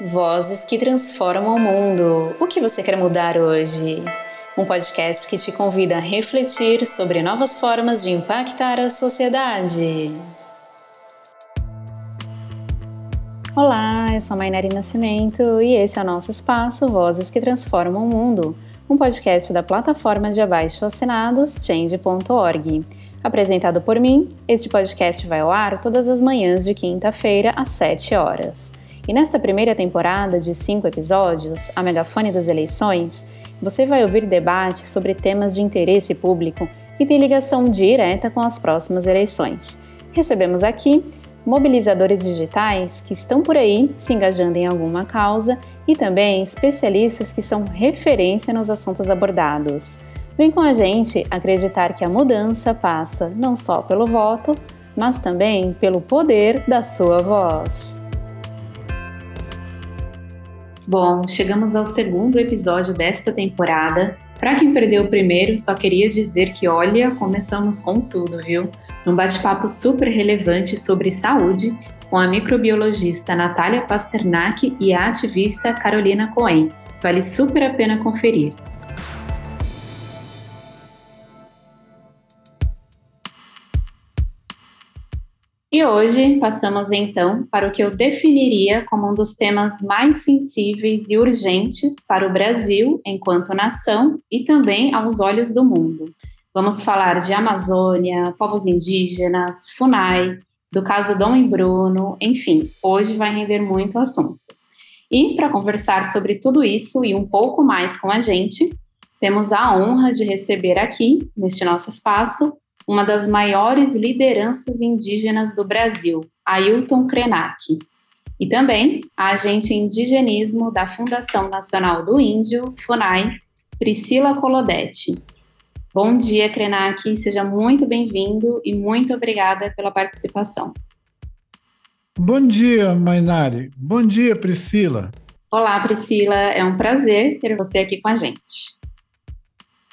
Vozes que transformam o mundo. O que você quer mudar hoje? Um podcast que te convida a refletir sobre novas formas de impactar a sociedade. Olá, eu sou a Mainari Nascimento e esse é o nosso espaço Vozes que Transformam o Mundo, um podcast da plataforma de abaixo assinados change.org. Apresentado por mim, este podcast vai ao ar todas as manhãs de quinta-feira às 7 horas. E nesta primeira temporada de cinco episódios, A Megafone das Eleições, você vai ouvir debates sobre temas de interesse público que têm ligação direta com as próximas eleições. Recebemos aqui mobilizadores digitais que estão por aí se engajando em alguma causa e também especialistas que são referência nos assuntos abordados. Vem com a gente acreditar que a mudança passa não só pelo voto, mas também pelo poder da sua voz. Bom, chegamos ao segundo episódio desta temporada. Para quem perdeu o primeiro, só queria dizer que, olha, começamos com tudo, viu? Num bate-papo super relevante sobre saúde com a microbiologista Natália Pasternak e a ativista Carolina Cohen. Vale super a pena conferir. E hoje passamos então para o que eu definiria como um dos temas mais sensíveis e urgentes para o Brasil enquanto nação e também aos olhos do mundo. Vamos falar de Amazônia, povos indígenas, FUNAI, do caso Dom e Bruno, enfim, hoje vai render muito assunto. E para conversar sobre tudo isso e um pouco mais com a gente, temos a honra de receber aqui, neste nosso espaço, uma das maiores lideranças indígenas do Brasil, Ailton Krenak, e também a agente indigenismo da Fundação Nacional do Índio, FUNAI, Priscila Colodetti. Bom dia, Krenak, seja muito bem-vindo e muito obrigada pela participação. Bom dia, Mainari. Bom dia, Priscila. Olá, Priscila. É um prazer ter você aqui com a gente.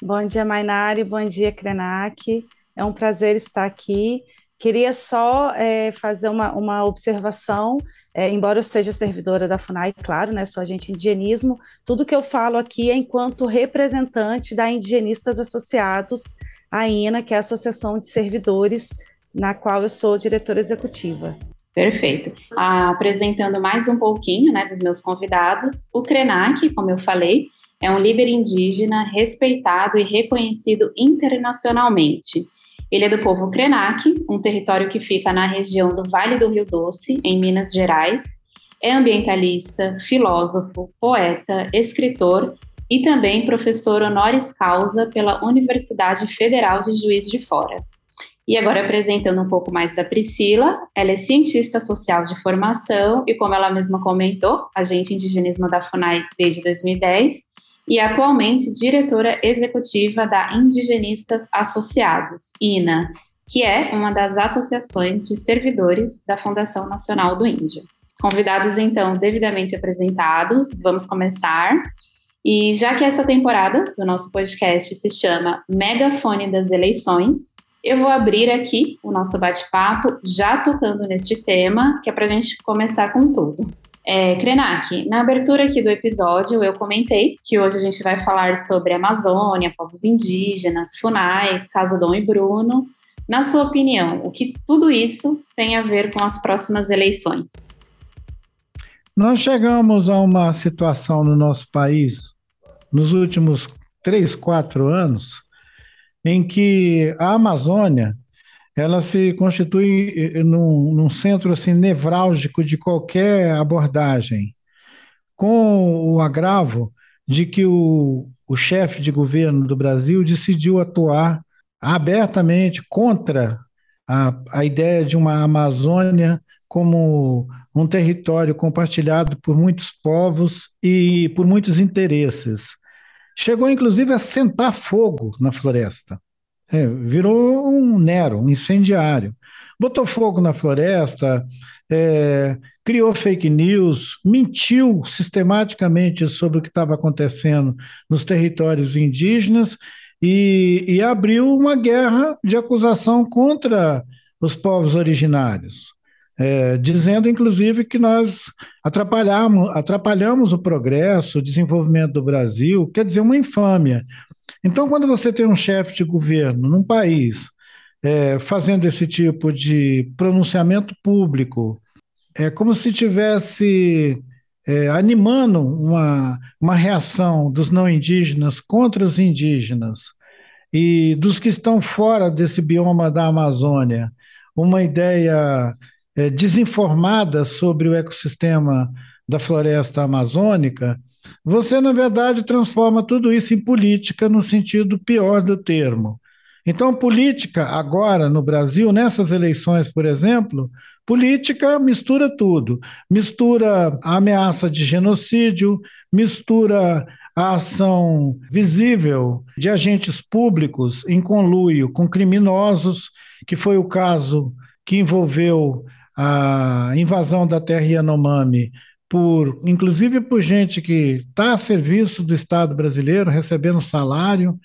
Bom dia, Mainari. Bom dia, Krenak. É um prazer estar aqui. Queria só é, fazer uma, uma observação. É, embora eu seja servidora da FUNAI, claro, né, sou agente indigenismo, tudo que eu falo aqui é enquanto representante da Indigenistas Associados, a INA, que é a Associação de Servidores, na qual eu sou diretora executiva. Perfeito. Ah, apresentando mais um pouquinho né, dos meus convidados, o Krenak, como eu falei, é um líder indígena respeitado e reconhecido internacionalmente. Ele é do povo Krenak, um território que fica na região do Vale do Rio Doce, em Minas Gerais. É ambientalista, filósofo, poeta, escritor e também professor honoris causa pela Universidade Federal de Juiz de Fora. E agora apresentando um pouco mais da Priscila, ela é cientista social de formação e, como ela mesma comentou, agente indigenismo da FUNAI desde 2010 e atualmente diretora executiva da Indigenistas Associados, INA, que é uma das associações de servidores da Fundação Nacional do Índio. Convidados, então, devidamente apresentados, vamos começar. E já que essa temporada do nosso podcast se chama Megafone das Eleições, eu vou abrir aqui o nosso bate-papo já tocando neste tema, que é para a gente começar com tudo. É, Krenak, na abertura aqui do episódio eu comentei que hoje a gente vai falar sobre Amazônia, povos indígenas, FUNAI, caso Dom e Bruno. Na sua opinião, o que tudo isso tem a ver com as próximas eleições? Nós chegamos a uma situação no nosso país, nos últimos três, quatro anos, em que a Amazônia ela se constitui eh, num, num centro assim, nevrálgico de qualquer abordagem, com o agravo de que o, o chefe de governo do Brasil decidiu atuar abertamente contra a, a ideia de uma Amazônia como um território compartilhado por muitos povos e por muitos interesses. Chegou, inclusive, a sentar fogo na floresta. É, virou um Nero, um incendiário. Botou fogo na floresta, é, criou fake news, mentiu sistematicamente sobre o que estava acontecendo nos territórios indígenas e, e abriu uma guerra de acusação contra os povos originários. é, dizendo, inclusive, que nós atrapalhamos, atrapalhamos o progresso, o desenvolvimento do Brasil, quer dizer, uma infâmia. Então, quando você tem um chefe de governo num país é, fazendo esse tipo de pronunciamento público, é como se tivesse é, animando uma, uma reação dos não indígenas contra os indígenas e dos que estão fora desse bioma da Amazônia, uma ideia é, desinformada sobre o ecossistema da floresta amazônica, você, na verdade, transforma tudo isso em política no sentido pior do termo. Então, política agora no Brasil, nessas eleições, por exemplo, política mistura tudo. Mistura a ameaça de genocídio, mistura a ação visível de agentes públicos em conluio com criminosos, que foi o caso que envolveu a invasão da terra Yanomami por, inclusive por gente que está a serviço do Estado brasileiro, recebendo salário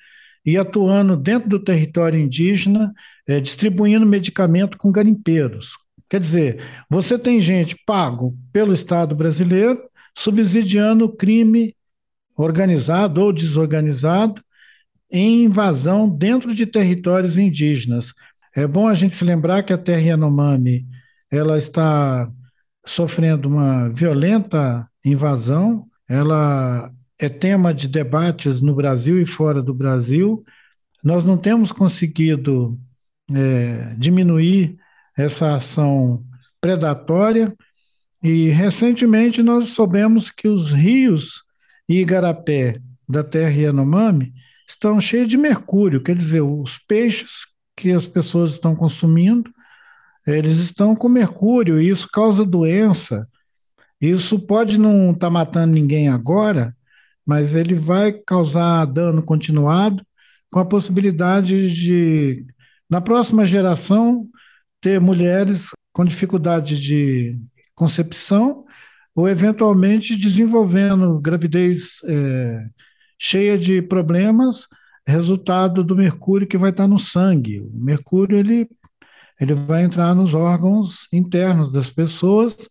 e atuando dentro do território indígena, é, distribuindo medicamento com garimpeiros. Quer dizer, você tem gente pago pelo Estado brasileiro subsidiando o crime organizado ou desorganizado em invasão dentro de territórios indígenas. É bom a gente se lembrar que a terra Yanomami ela está sofrendo uma violenta invasão, ela é tema de debates no Brasil e fora do Brasil. Nós não temos conseguido é, diminuir essa ação predatória e recentemente nós soubemos que os rios igarapé da terra Yanomami estão cheios de mercúrio, quer dizer, os peixes que as pessoas estão consumindo eles estão com mercúrio e isso causa doença. Isso pode não estar tá matando ninguém agora, mas ele vai causar dano continuado, com a possibilidade de, na próxima geração, ter mulheres com dificuldade de concepção ou eventualmente desenvolvendo gravidez é, cheia de problemas, resultado do mercúrio que vai estar no sangue. O mercúrio ele ele vai entrar nos órgãos internos das pessoas,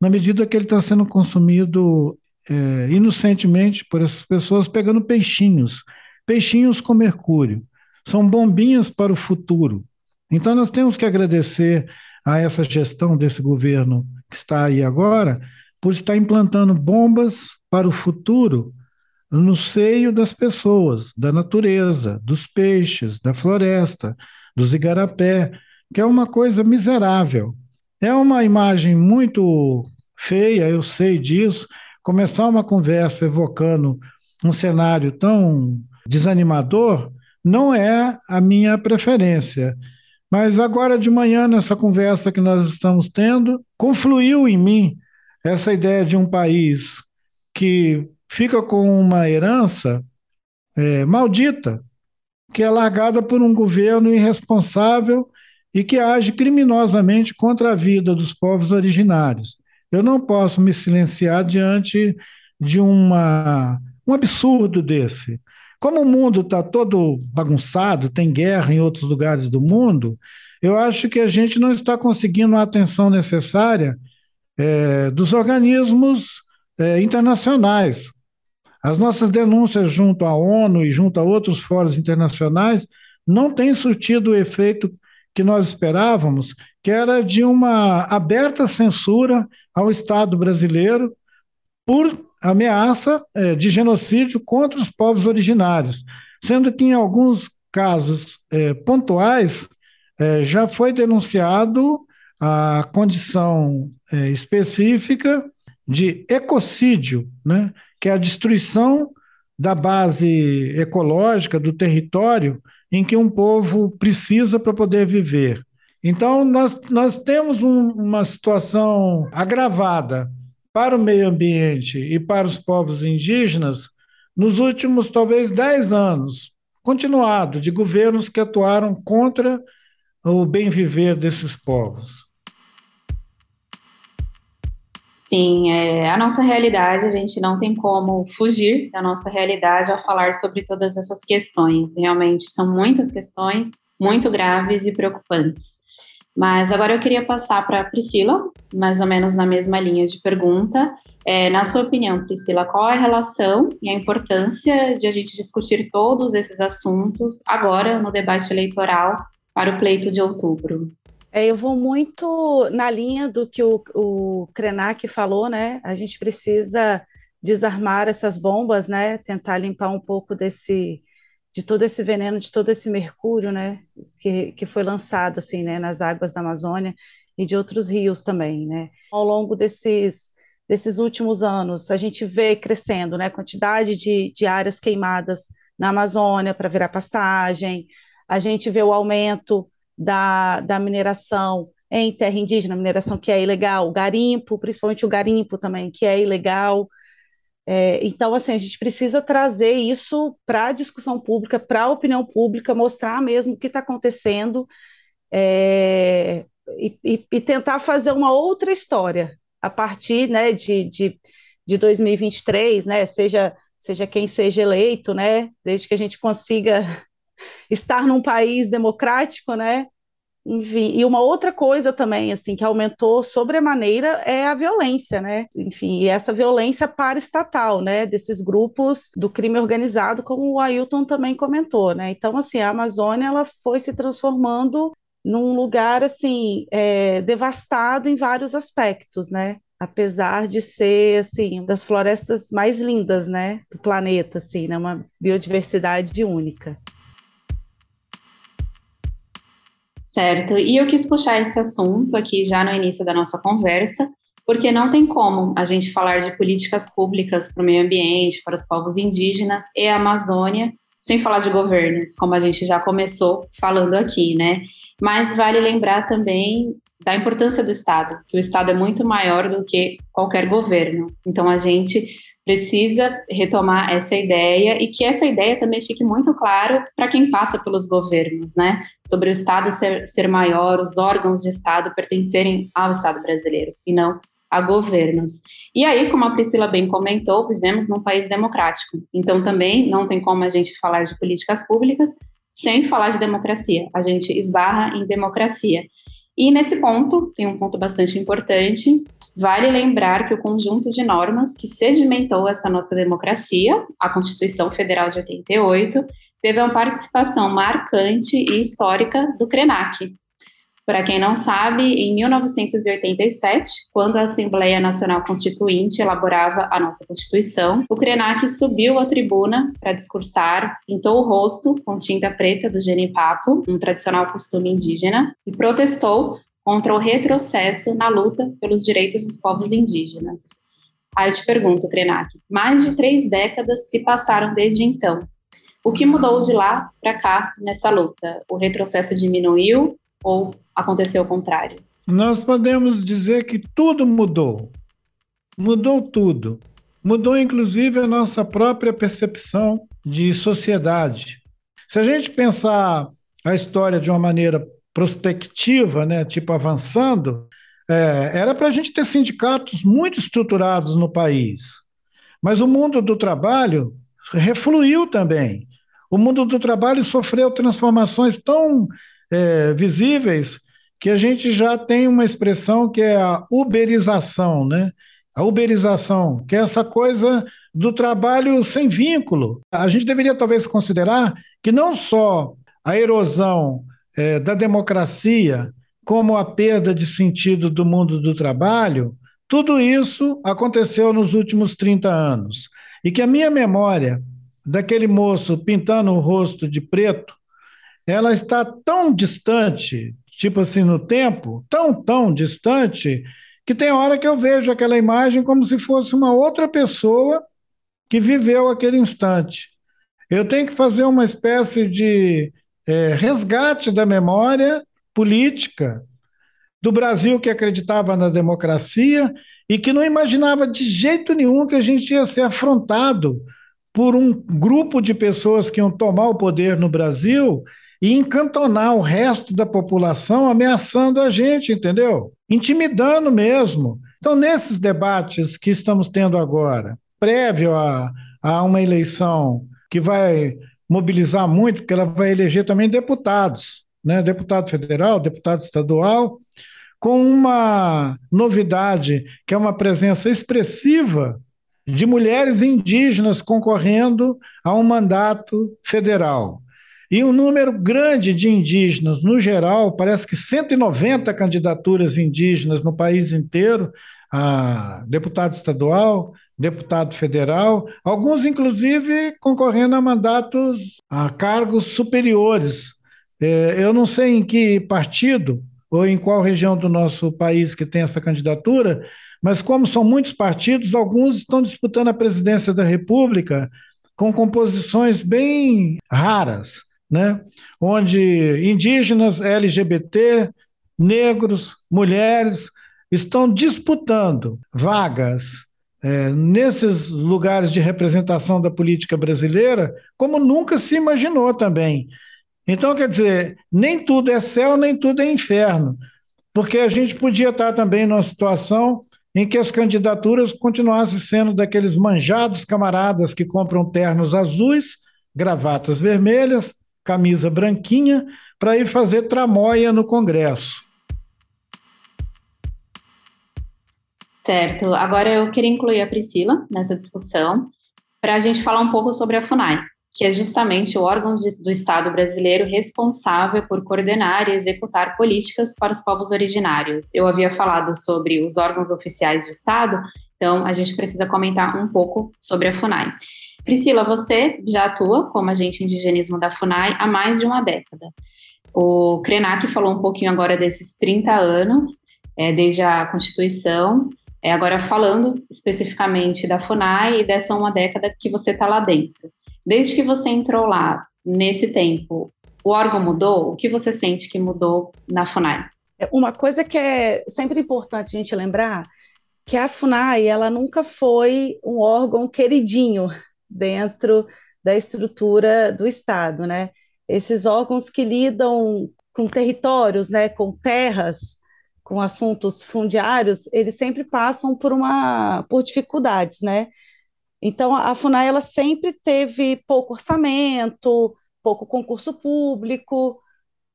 na medida que ele está sendo consumido é, inocentemente por essas pessoas, pegando peixinhos, peixinhos com mercúrio. São bombinhas para o futuro. Então, nós temos que agradecer a essa gestão desse governo que está aí agora, por estar implantando bombas para o futuro no seio das pessoas, da natureza, dos peixes, da floresta, dos igarapé, que é uma coisa miserável. É uma imagem muito feia, eu sei disso. Começar uma conversa evocando um cenário tão desanimador não é a minha preferência. Mas agora de manhã, nessa conversa que nós estamos tendo, confluiu em mim essa ideia de um país que fica com uma herança é, maldita, que é largada por um governo irresponsável e que age criminosamente contra a vida dos povos originários. Eu não posso me silenciar diante de uma, um absurdo desse. Como o mundo está todo bagunçado, tem guerra em outros lugares do mundo, eu acho que a gente não está conseguindo a atenção necessária é, dos organismos é, internacionais. As nossas denúncias junto à ONU e junto a outros fóruns internacionais não têm surtido o efeito que nós esperávamos, que era de uma aberta censura ao Estado brasileiro por ameaça é, de genocídio contra os povos originários, sendo que em alguns casos é, pontuais é, já foi denunciado a condição específica de ecocídio, né, que é a destruição da base ecológica do território em que um povo precisa para poder viver. Então, nós, nós temos um, uma situação agravada para o meio ambiente e para os povos indígenas nos últimos, talvez, dez anos, continuado, de governos que atuaram contra o bem viver desses povos. Sim, é a nossa realidade, a gente não tem como fugir da nossa realidade ao falar sobre todas essas questões. Realmente são muitas questões muito graves e preocupantes. Mas agora eu queria passar para a Priscila, mais ou menos na mesma linha de pergunta. É, na sua opinião, Priscila, qual é a relação e a importância de a gente discutir todos esses assuntos agora no debate eleitoral para o pleito de outubro? É, eu vou muito na linha do que o, o Krenak falou, né? A gente precisa desarmar essas bombas, né? Tentar limpar um pouco desse de todo esse veneno, de todo esse mercúrio, né? Que, que foi lançado assim, né? Nas águas da Amazônia e de outros rios também, né? Ao longo desses desses últimos anos, a gente vê crescendo, né? Quantidade de, de áreas queimadas na Amazônia para virar pastagem. A gente vê o aumento da, da mineração em terra indígena, mineração que é ilegal, garimpo, principalmente o garimpo também, que é ilegal. É, então, assim, a gente precisa trazer isso para a discussão pública, para a opinião pública, mostrar mesmo o que está acontecendo é, e, e, e, tentar fazer uma outra história a partir né, de, de, de 2023, né, seja, seja quem seja eleito, né, desde que a gente consiga estar num país democrático, né, enfim, e uma outra coisa também, assim, que aumentou sobremaneira é a violência, né? Enfim, e essa violência paraestatal, né? Desses grupos do crime organizado, como o Ailton também comentou, né? Então, assim, a Amazônia, ela foi se transformando num lugar, assim, é, devastado em vários aspectos, né? apesar de ser assim das florestas mais lindas, né, do planeta, assim, né, uma biodiversidade única. Certo. E eu quis puxar esse assunto aqui já no início da nossa conversa, porque não tem como a gente falar de políticas públicas para o meio ambiente, para os povos indígenas e a Amazônia, sem falar de governos, como a gente já começou falando aqui, né? Mas vale lembrar também da importância do Estado, que o Estado é muito maior do que qualquer governo. Então a gente precisa retomar essa ideia e que essa ideia também fique muito claro para quem passa pelos governos, né? Sobre o Estado ser, ser maior, os órgãos de Estado pertencerem ao Estado brasileiro e não a governos. E aí, como a Priscila bem comentou, vivemos num país democrático. Então também não tem como a gente falar de políticas públicas sem falar de democracia. A gente esbarra em democracia. E nesse ponto, tem um ponto bastante importante, Vale lembrar que o conjunto de normas que sedimentou essa nossa democracia, a Constituição Federal de 88, teve uma participação marcante e histórica do CRENAC. Para quem não sabe, em 1987, quando a Assembleia Nacional Constituinte elaborava a nossa Constituição, o CRENAC subiu à tribuna para discursar, pintou o rosto com tinta preta do genipapo, um tradicional costume indígena, e protestou contra o retrocesso na luta pelos direitos dos povos indígenas. Aí te pergunto, Krenak, mais de três décadas se passaram desde então. O que mudou de lá para cá nessa luta? O retrocesso diminuiu ou aconteceu o contrário? Nós podemos dizer que tudo mudou. Mudou tudo. Mudou inclusive a nossa própria percepção de sociedade. Se a gente pensar a história de uma maneira prospectiva, né, tipo avançando, é, era para a gente ter sindicatos muito estruturados no país. Mas o mundo do trabalho refluiu também. O mundo do trabalho sofreu transformações tão é, visíveis que a gente já tem uma expressão que é a uberização, né? A uberização, que é essa coisa do trabalho sem vínculo. A gente deveria talvez considerar que não só a erosão é, da democracia, como a perda de sentido do mundo do trabalho, tudo isso aconteceu nos últimos 30 anos. E que a minha memória daquele moço pintando o rosto de preto, ela está tão distante, tipo assim, no tempo, tão, tão distante, que tem hora que eu vejo aquela imagem como se fosse uma outra pessoa que viveu aquele instante. Eu tenho que fazer uma espécie de é, resgate da memória política do Brasil que acreditava na democracia e que não imaginava de jeito nenhum que a gente ia ser afrontado por um grupo de pessoas que iam tomar o poder no Brasil e encantonar o resto da população ameaçando a gente, entendeu? Intimidando mesmo. Então, nesses debates que estamos tendo agora, prévio a, a uma eleição que vai mobilizar muito, porque ela vai eleger também deputados. né, deputado federal, deputado estadual, com uma novidade, que é uma presença expressiva de mulheres indígenas concorrendo a um mandato federal. E um número grande de indígenas, no geral, parece que 190 candidaturas indígenas no país inteiro, a deputado estadual, deputado federal, alguns, inclusive, concorrendo a mandatos, a cargos superiores. É, eu não sei em que partido ou em qual região do nosso país que tem essa candidatura, mas como são muitos partidos, alguns estão disputando a presidência da República com composições bem raras, né? onde indígenas, LGBT, negros, mulheres estão disputando vagas é, nesses lugares de representação da política brasileira, como nunca se imaginou também. Então, quer dizer, nem tudo é céu, nem tudo é inferno, porque a gente podia estar também numa situação em que as candidaturas continuassem sendo daqueles manjados camaradas que compram ternos azuis, gravatas vermelhas, camisa branquinha, para ir fazer tramóia no Congresso. Certo. Agora eu queria incluir a Priscila nessa discussão para a gente falar um pouco sobre a FUNAI, que é justamente o órgão de, do Estado brasileiro responsável por coordenar e executar políticas para os povos originários. Eu havia falado sobre os órgãos oficiais de Estado, então a gente precisa comentar um pouco sobre a FUNAI. Priscila, você já atua como agente indigenismo da FUNAI há mais de uma década. O Krenak falou um pouquinho agora desses 30 anos, é, desde a Constituição, é, agora falando especificamente da FUNAI e dessa uma década que você está lá dentro. Desde que você entrou lá, nesse tempo, o órgão mudou? O que você sente que mudou na FUNAI? É, uma coisa que é sempre importante a gente lembrar que a FUNAI ela nunca foi um órgão queridinho dentro da estrutura do Estado, né? Esses órgãos que lidam com territórios, né, com terras, com assuntos fundiários, eles sempre passam por uma por dificuldades, né? Então, a FUNAI ela sempre teve pouco orçamento, pouco concurso público.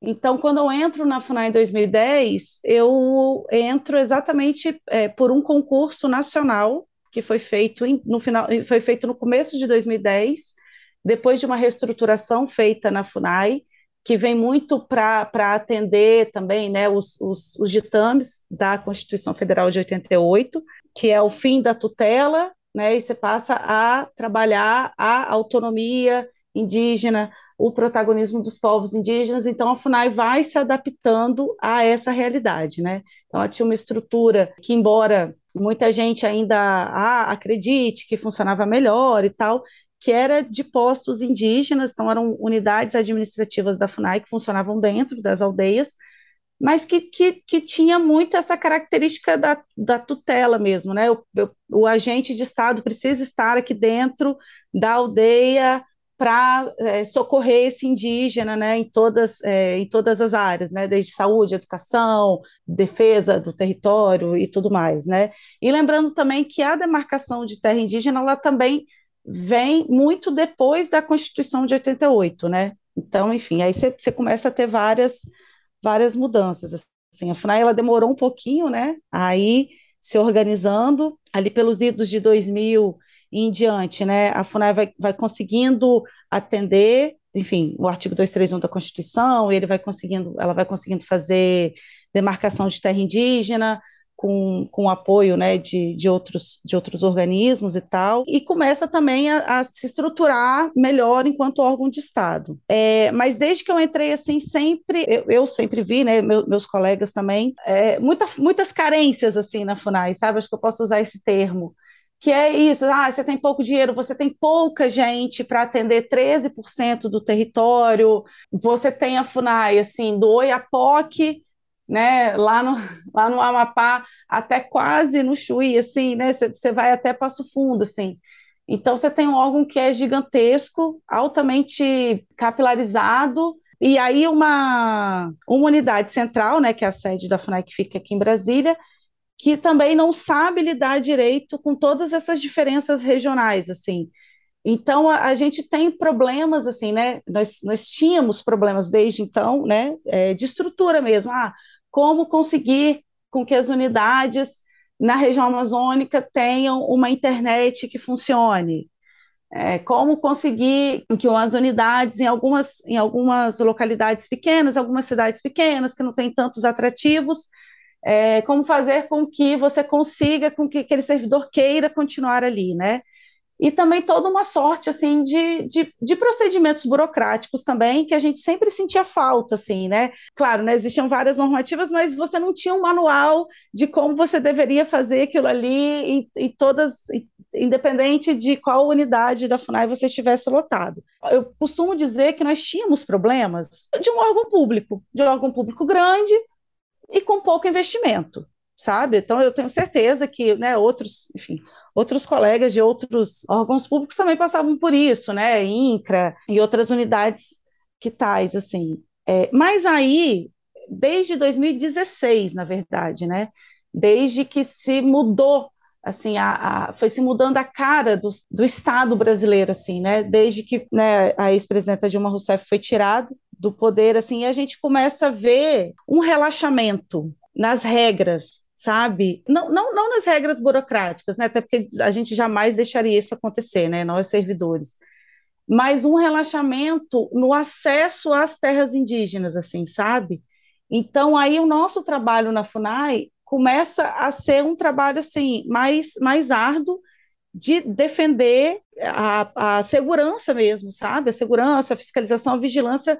Então, quando eu entro na FUNAI em 2010, eu entro exatamente é, por um concurso nacional que foi feito em, no final, foi feito no começo de 2010, depois de uma reestruturação feita na FUNAI, que vem muito para atender também né, os, os, os ditames da Constituição Federal de 88, que é o fim da tutela né, e você passa a trabalhar a autonomia indígena, o protagonismo dos povos indígenas, então a FUNAI vai se adaptando a essa realidade, né? Então ela tinha uma estrutura que, embora muita gente ainda ah, acredite que funcionava melhor e tal, que era de postos indígenas, então eram unidades administrativas da FUNAI que funcionavam dentro das aldeias, mas que, que, que tinha muito essa característica da, da tutela mesmo, né? O, o, agente de Estado precisa estar aqui dentro da aldeia para é, socorrer esse indígena, né, em todas, é, em todas as áreas, né, desde saúde, educação, defesa do território e tudo mais, né. E lembrando também que a demarcação de terra indígena, ela também vem muito depois da Constituição de 88, né. Então, enfim, aí você começa a ter várias várias mudanças. Assim, a FUNAI ela demorou um pouquinho, né? Aí se organizando ali pelos idos de 2000 e em diante, né? A FUNAI vai, vai conseguindo atender, enfim, o artigo 231 da Constituição, ele vai conseguindo, ela vai conseguindo fazer demarcação de terra indígena, com, com apoio né, de, de, outros, de outros organismos e tal, e começa também a, a se estruturar melhor enquanto órgão de Estado. É, mas desde que eu entrei, assim, sempre, eu, eu sempre vi, né, meu, meus colegas também, é, muita, muitas carências, assim, na FUNAI, sabe? Acho que eu posso usar esse termo, que é isso, ah, você tem pouco dinheiro, você tem pouca gente para atender 13% do território, você tem a FUNAI, assim, do Oiapoque né, lá no, lá no Amapá, até quase no Chuí, assim, né, você vai até Passo Fundo, assim. Então, você tem um órgão que é gigantesco, altamente capilarizado, e aí uma, uma unidade central, né, que é a sede da FUNAI que fica aqui em Brasília, que também não sabe lidar direito com todas essas diferenças regionais, assim. Então, a, a, gente tem problemas, assim, né? Nós, nós tínhamos problemas desde então, né? É, de estrutura mesmo. Ah, como conseguir com que as unidades na região amazônica tenham uma internet que funcione? É, como conseguir que as unidades em algumas, em algumas localidades pequenas, algumas cidades pequenas, que não tem tantos atrativos, é, como fazer com que você consiga, com que aquele servidor queira continuar ali, né? E também toda uma sorte assim de, de, de, procedimentos burocráticos também que a gente sempre sentia falta assim né claro né, existiam várias normativas mas você não tinha um manual de como você deveria fazer aquilo ali e, e todas independente de qual unidade da Funai você estivesse lotado eu costumo dizer que nós tínhamos problemas de um órgão público de um órgão público grande e com pouco investimento sabe? Então eu tenho certeza que, né, outros, enfim, outros colegas de outros órgãos públicos também passavam por isso, né, INCRA e outras unidades que tais, assim. É, mas aí, desde 2016, na verdade, né, desde que se mudou assim, a, a, foi se mudando a cara do, do Estado brasileiro, assim, né, desde que né, a ex-presidenta Dilma Rousseff foi tirada do poder, assim, e a gente começa a ver um relaxamento nas regras sabe? Não, não, não nas regras burocráticas, né? Até porque a gente jamais deixaria isso acontecer, né? Nós servidores. Mas um relaxamento no acesso às terras indígenas, assim, sabe? Então, aí o nosso trabalho na FUNAI começa a ser um trabalho, assim, mais, mais árduo de defender a, a segurança mesmo, sabe? A segurança, a fiscalização, a vigilância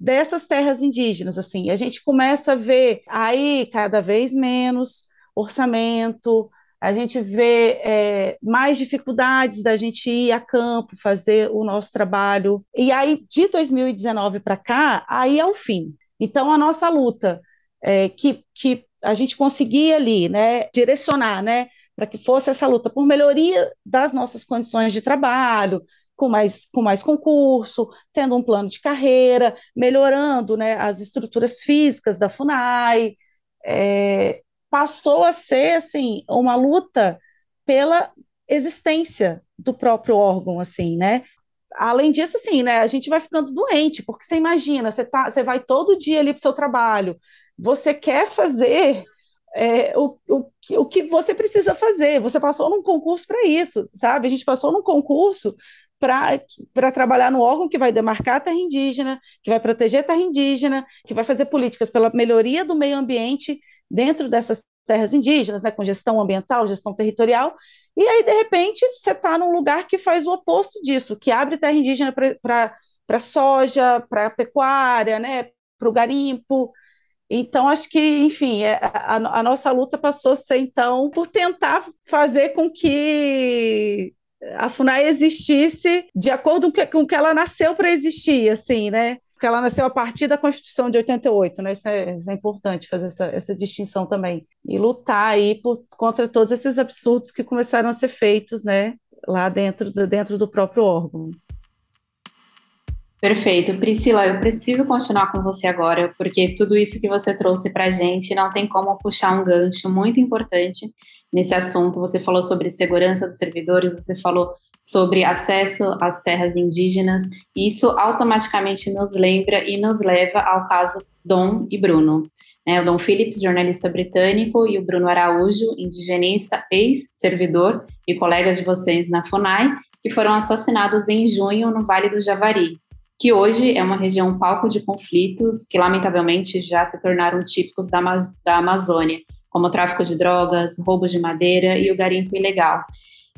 dessas terras indígenas, assim, a gente começa a ver aí cada vez menos orçamento, a gente vê é, mais dificuldades da gente ir a campo, fazer o nosso trabalho, e aí de 2019 para cá, aí é o fim. Então, a nossa luta, é, que, que a gente conseguia ali, né, direcionar, né, para que fosse essa luta por melhoria das nossas condições de trabalho, com mais, com mais concurso, tendo um plano de carreira, melhorando né, as estruturas físicas da FUNAI, é, passou a ser assim uma luta pela existência do próprio órgão, assim, né? Além disso, assim, né, a gente vai ficando doente, porque você imagina, você, tá, você vai todo dia ali para o seu trabalho, você quer fazer é, o, o, o que você precisa fazer, você passou num concurso para isso, sabe? A gente passou num concurso para trabalhar no órgão que vai demarcar a terra indígena, que vai proteger a terra indígena, que vai fazer políticas pela melhoria do meio ambiente dentro dessas terras indígenas, né, com gestão ambiental, gestão territorial, e aí, de repente, você está num lugar que faz o oposto disso, que abre terra indígena para soja, para pecuária, né, para o garimpo. Então, acho que, enfim, é, a, a, nossa luta passou a ser, então, por tentar fazer com que a FUNAI existisse de acordo com o que ela nasceu para existir, assim, né? Porque ela nasceu a partir da Constituição de 88, né? Isso é, isso é importante fazer essa, essa, distinção também. E lutar aí por, contra todos esses absurdos que começaram a ser feitos, né? Lá dentro dentro do próprio órgão. Perfeito. Priscila, eu preciso continuar com você agora, porque tudo isso que você trouxe para a gente não tem como puxar um gancho muito importante nesse assunto. Você falou sobre segurança dos servidores, você falou sobre acesso às terras indígenas, e isso automaticamente nos lembra e nos leva ao caso Dom e Bruno. Né, o Dom Phillips, jornalista britânico, e o Bruno Araújo, indigenista, ex-servidor e colegas de vocês na FUNAI, que foram assassinados em junho no Vale do Javari, que hoje é uma região palco de conflitos que, lamentavelmente, já se tornaram típicos da, da Amazônia como o tráfico de drogas, roubo de madeira e o garimpo ilegal.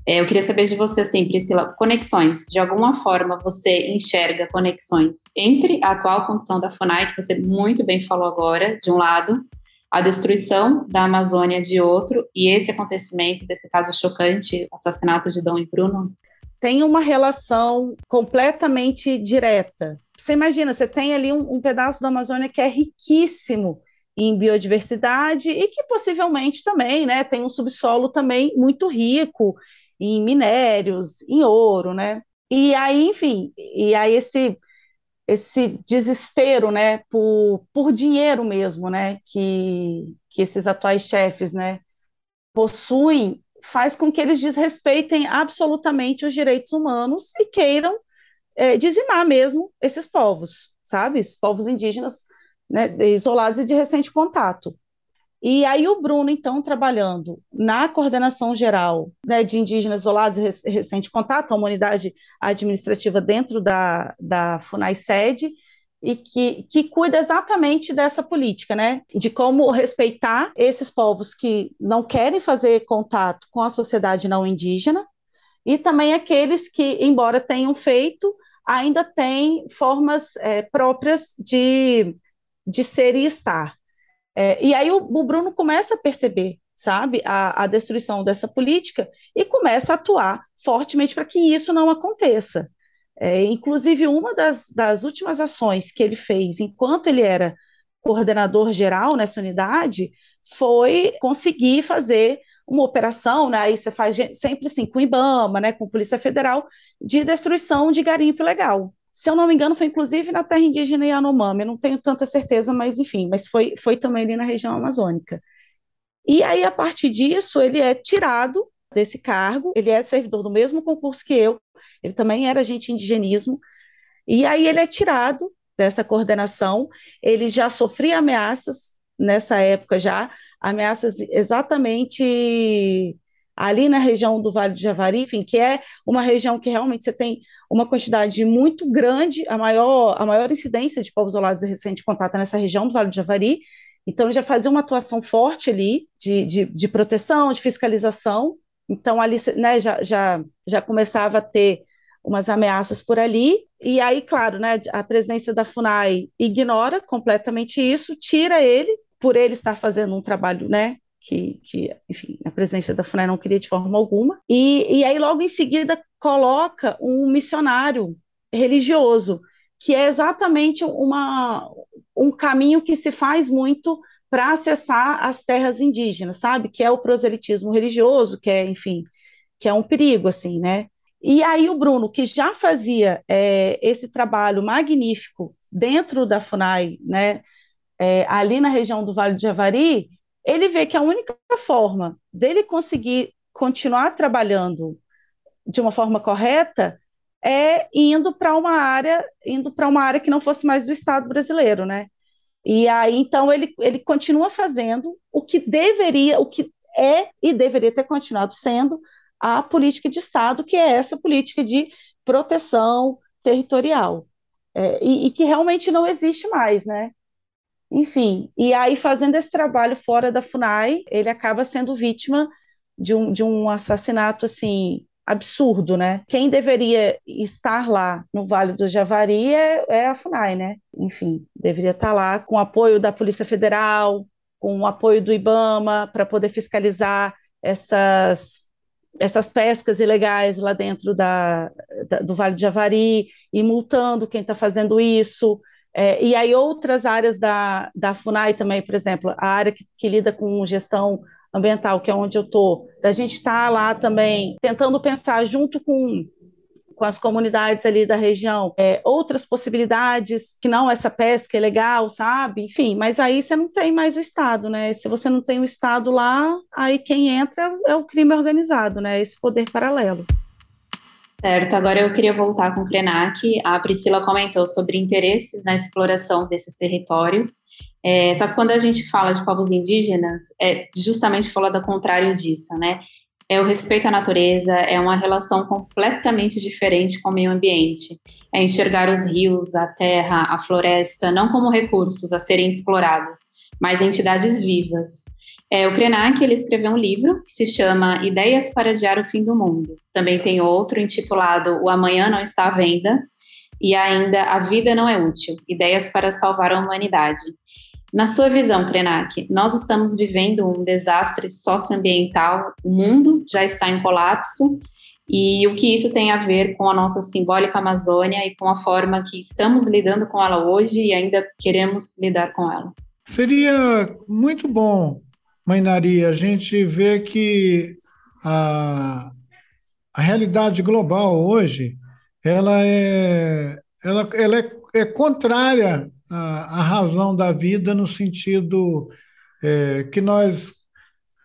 É, eu queria saber de você, assim, Priscila, conexões. De alguma forma você enxerga conexões entre a atual condição da FUNAI, que você muito bem falou agora, de um lado, a destruição da Amazônia de outro, e esse acontecimento, desse caso chocante, assassinato de Dom e Bruno? Tem uma relação completamente direta. Você imagina, você tem ali um, um pedaço da Amazônia que é riquíssimo em biodiversidade e que possivelmente também né, tem um subsolo também muito rico em minérios, em ouro, né? E aí, enfim, e aí esse esse desespero, né, por, por dinheiro mesmo, né, que, que esses atuais chefes, né, possuem faz com que eles desrespeitem absolutamente os direitos humanos e queiram é, dizimar mesmo esses povos, sabe? Esses povos indígenas né, isolados e de recente contato. E aí o Bruno, então, trabalhando na coordenação geral né, de indígenas isolados e recente contato, a unidade administrativa dentro da, da FUNAI sede, e que, que cuida exatamente dessa política, né? De como respeitar esses povos que não querem fazer contato com a sociedade não indígena, e também aqueles que, embora tenham feito, ainda têm formas é, próprias de, de ser e estar. É, e aí o, o, Bruno começa a perceber, sabe, a, a destruição dessa política e começa a atuar fortemente para que isso não aconteça. É, inclusive, uma das, das últimas ações que ele fez enquanto ele era coordenador geral nessa unidade foi conseguir fazer uma operação, né, aí você faz sempre assim, com o IBAMA, né, com a Polícia Federal, de destruição de garimpo ilegal. Se eu não me engano, foi inclusive na terra indígena Yanomami, não tenho tanta certeza, mas enfim, mas foi, foi também ali na região amazônica. E aí, a partir disso, ele é tirado desse cargo, ele é servidor do mesmo concurso que eu, ele também era agente de indigenismo, e aí ele é tirado dessa coordenação, ele já sofria ameaças nessa época já, ameaças exatamente ali na região do Vale do Javari, enfim, que é uma região que realmente você tem uma quantidade muito grande, a maior, a maior incidência de povos isolados e recente contato nessa região do Vale do Javari, então ele já fazia uma atuação forte ali de, de, de proteção, de fiscalização, então, ali né, já, já, já começava a ter umas ameaças por ali, e aí, claro, né, a presidência da FUNAI ignora completamente isso, tira ele, por ele estar fazendo um trabalho, né, que, que enfim, a presidência da FUNAI não queria de forma alguma, e, e aí logo em seguida coloca um missionário religioso, que é exatamente uma, um caminho que se faz muito para acessar as terras indígenas, sabe? Que é o proselitismo religioso, que é, enfim, que é um perigo, assim, né? E aí o Bruno, que já fazia é, esse trabalho magnífico dentro da FUNAI, né, é, ali na região do Vale do Javari, ele vê que a única forma dele conseguir continuar trabalhando de uma forma correta é indo para uma área, indo para uma área que não fosse mais do Estado brasileiro, né? E aí, então, ele, ele continua fazendo o que deveria, o que é e deveria ter continuado sendo a política de Estado, que é essa política de proteção territorial, é, e, e, que realmente não existe mais, né? Enfim, e aí fazendo esse trabalho fora da FUNAI, ele acaba sendo vítima de um, de um assassinato, assim, absurdo, né? Quem deveria estar lá no Vale do Javari é, é a FUNAI, né? Enfim, deveria estar lá com o apoio da Polícia Federal, com o apoio do IBAMA para poder fiscalizar essas essas pescas ilegais lá dentro da, da do Vale do Javari e multando quem está fazendo isso. É, e aí outras áreas da, da FUNAI também, por exemplo, a área que, que lida com gestão ambiental, que é onde eu estou, da gente estar tá lá também tentando pensar junto com com as comunidades ali da região, é, outras possibilidades, que não essa pesca é legal, sabe? Enfim, mas aí você não tem mais o Estado, né? Se você não tem o Estado lá, aí quem entra é o crime organizado, né? Esse poder paralelo. Certo, agora eu queria voltar com o Krenak. A Priscila comentou sobre interesses na exploração desses territórios é, só que quando a gente fala de povos indígenas, é justamente falando ao contrário disso, né? É o respeito à natureza, é uma relação completamente diferente com o meio ambiente. É enxergar os rios, a terra, a floresta, não como recursos a serem explorados, mas entidades vivas. É, o Krenak ele escreveu um livro que se chama Ideias para Adiar o Fim do Mundo. Também tem outro intitulado O Amanhã Não Está à Venda e ainda A Vida Não é Útil, Ideias para Salvar a Humanidade. Na sua visão, Krenak, nós estamos vivendo um desastre socioambiental, o mundo já está em colapso, e o que isso tem a ver com a nossa simbólica Amazônia e com a forma que estamos lidando com ela hoje e ainda queremos lidar com ela? Seria muito bom, Mainari, a gente ver que a, a realidade global hoje ela é, ela, ela é, é contrária a, a razão da vida no sentido é, que nós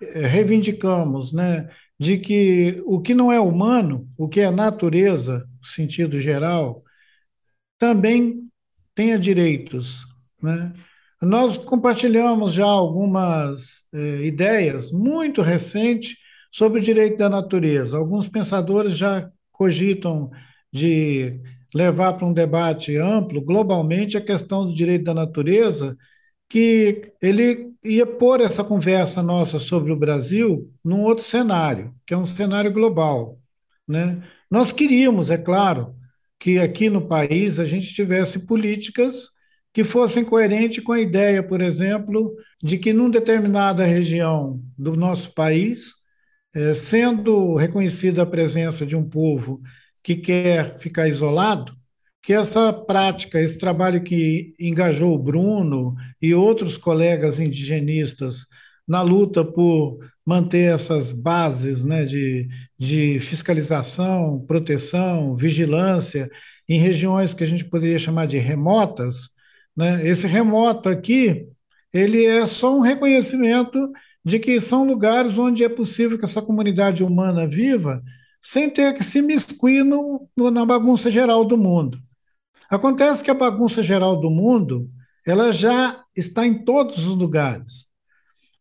é, reivindicamos, né? de que o que não é humano, o que é natureza, sentido geral, também tenha direitos. Né? Nós compartilhamos já algumas eh, ideias muito recentes sobre o direito da natureza. Alguns pensadores já cogitam de levar para um debate amplo, globalmente, a questão do direito da natureza, que ele ia pôr essa conversa nossa sobre o Brasil num outro cenário, que é um cenário global. Né? Nós queríamos, é claro, que aqui no país a gente tivesse políticas que fossem coerentes com a ideia, por exemplo, de que numa determinada região do nosso país, é, sendo reconhecida a presença de um povo que quer ficar isolado, que essa prática, esse trabalho que engajou o Bruno e outros colegas indigenistas na luta por manter essas bases né, de, de fiscalização, proteção, vigilância em regiões que a gente poderia chamar de remotas, né? esse remoto aqui ele é só um reconhecimento de que são lugares onde é possível que essa comunidade humana viva sem ter que se miscuir no, no, na bagunça geral do mundo. Acontece que a bagunça geral do mundo ela já está em todos os lugares.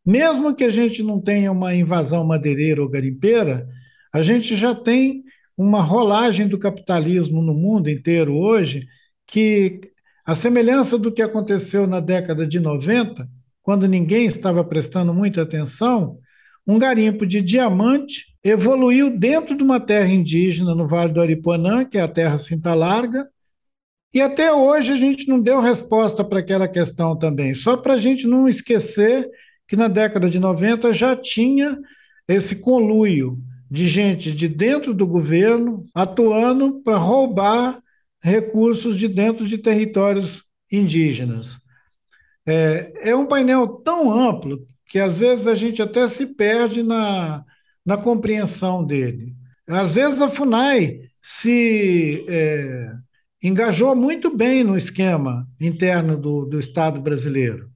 Mesmo que a gente não tenha uma invasão madeireira ou garimpeira, a gente já tem uma rolagem do capitalismo no mundo inteiro hoje, que, a semelhança do que aconteceu na década de 90, quando ninguém estava prestando muita atenção, um garimpo de diamante evoluiu dentro de uma terra indígena no Vale do Aripuanã, que é a terra Cinta Larga, e até hoje a gente não deu resposta para aquela questão também, só para a gente não esquecer que na década de 90 já tinha esse conluio de gente de dentro do governo atuando para roubar recursos de dentro de territórios indígenas. É, é um painel tão amplo que às vezes a gente até se perde na, na compreensão dele. Às vezes a FUNAI se é, engajou muito bem no esquema interno do, do Estado brasileiro,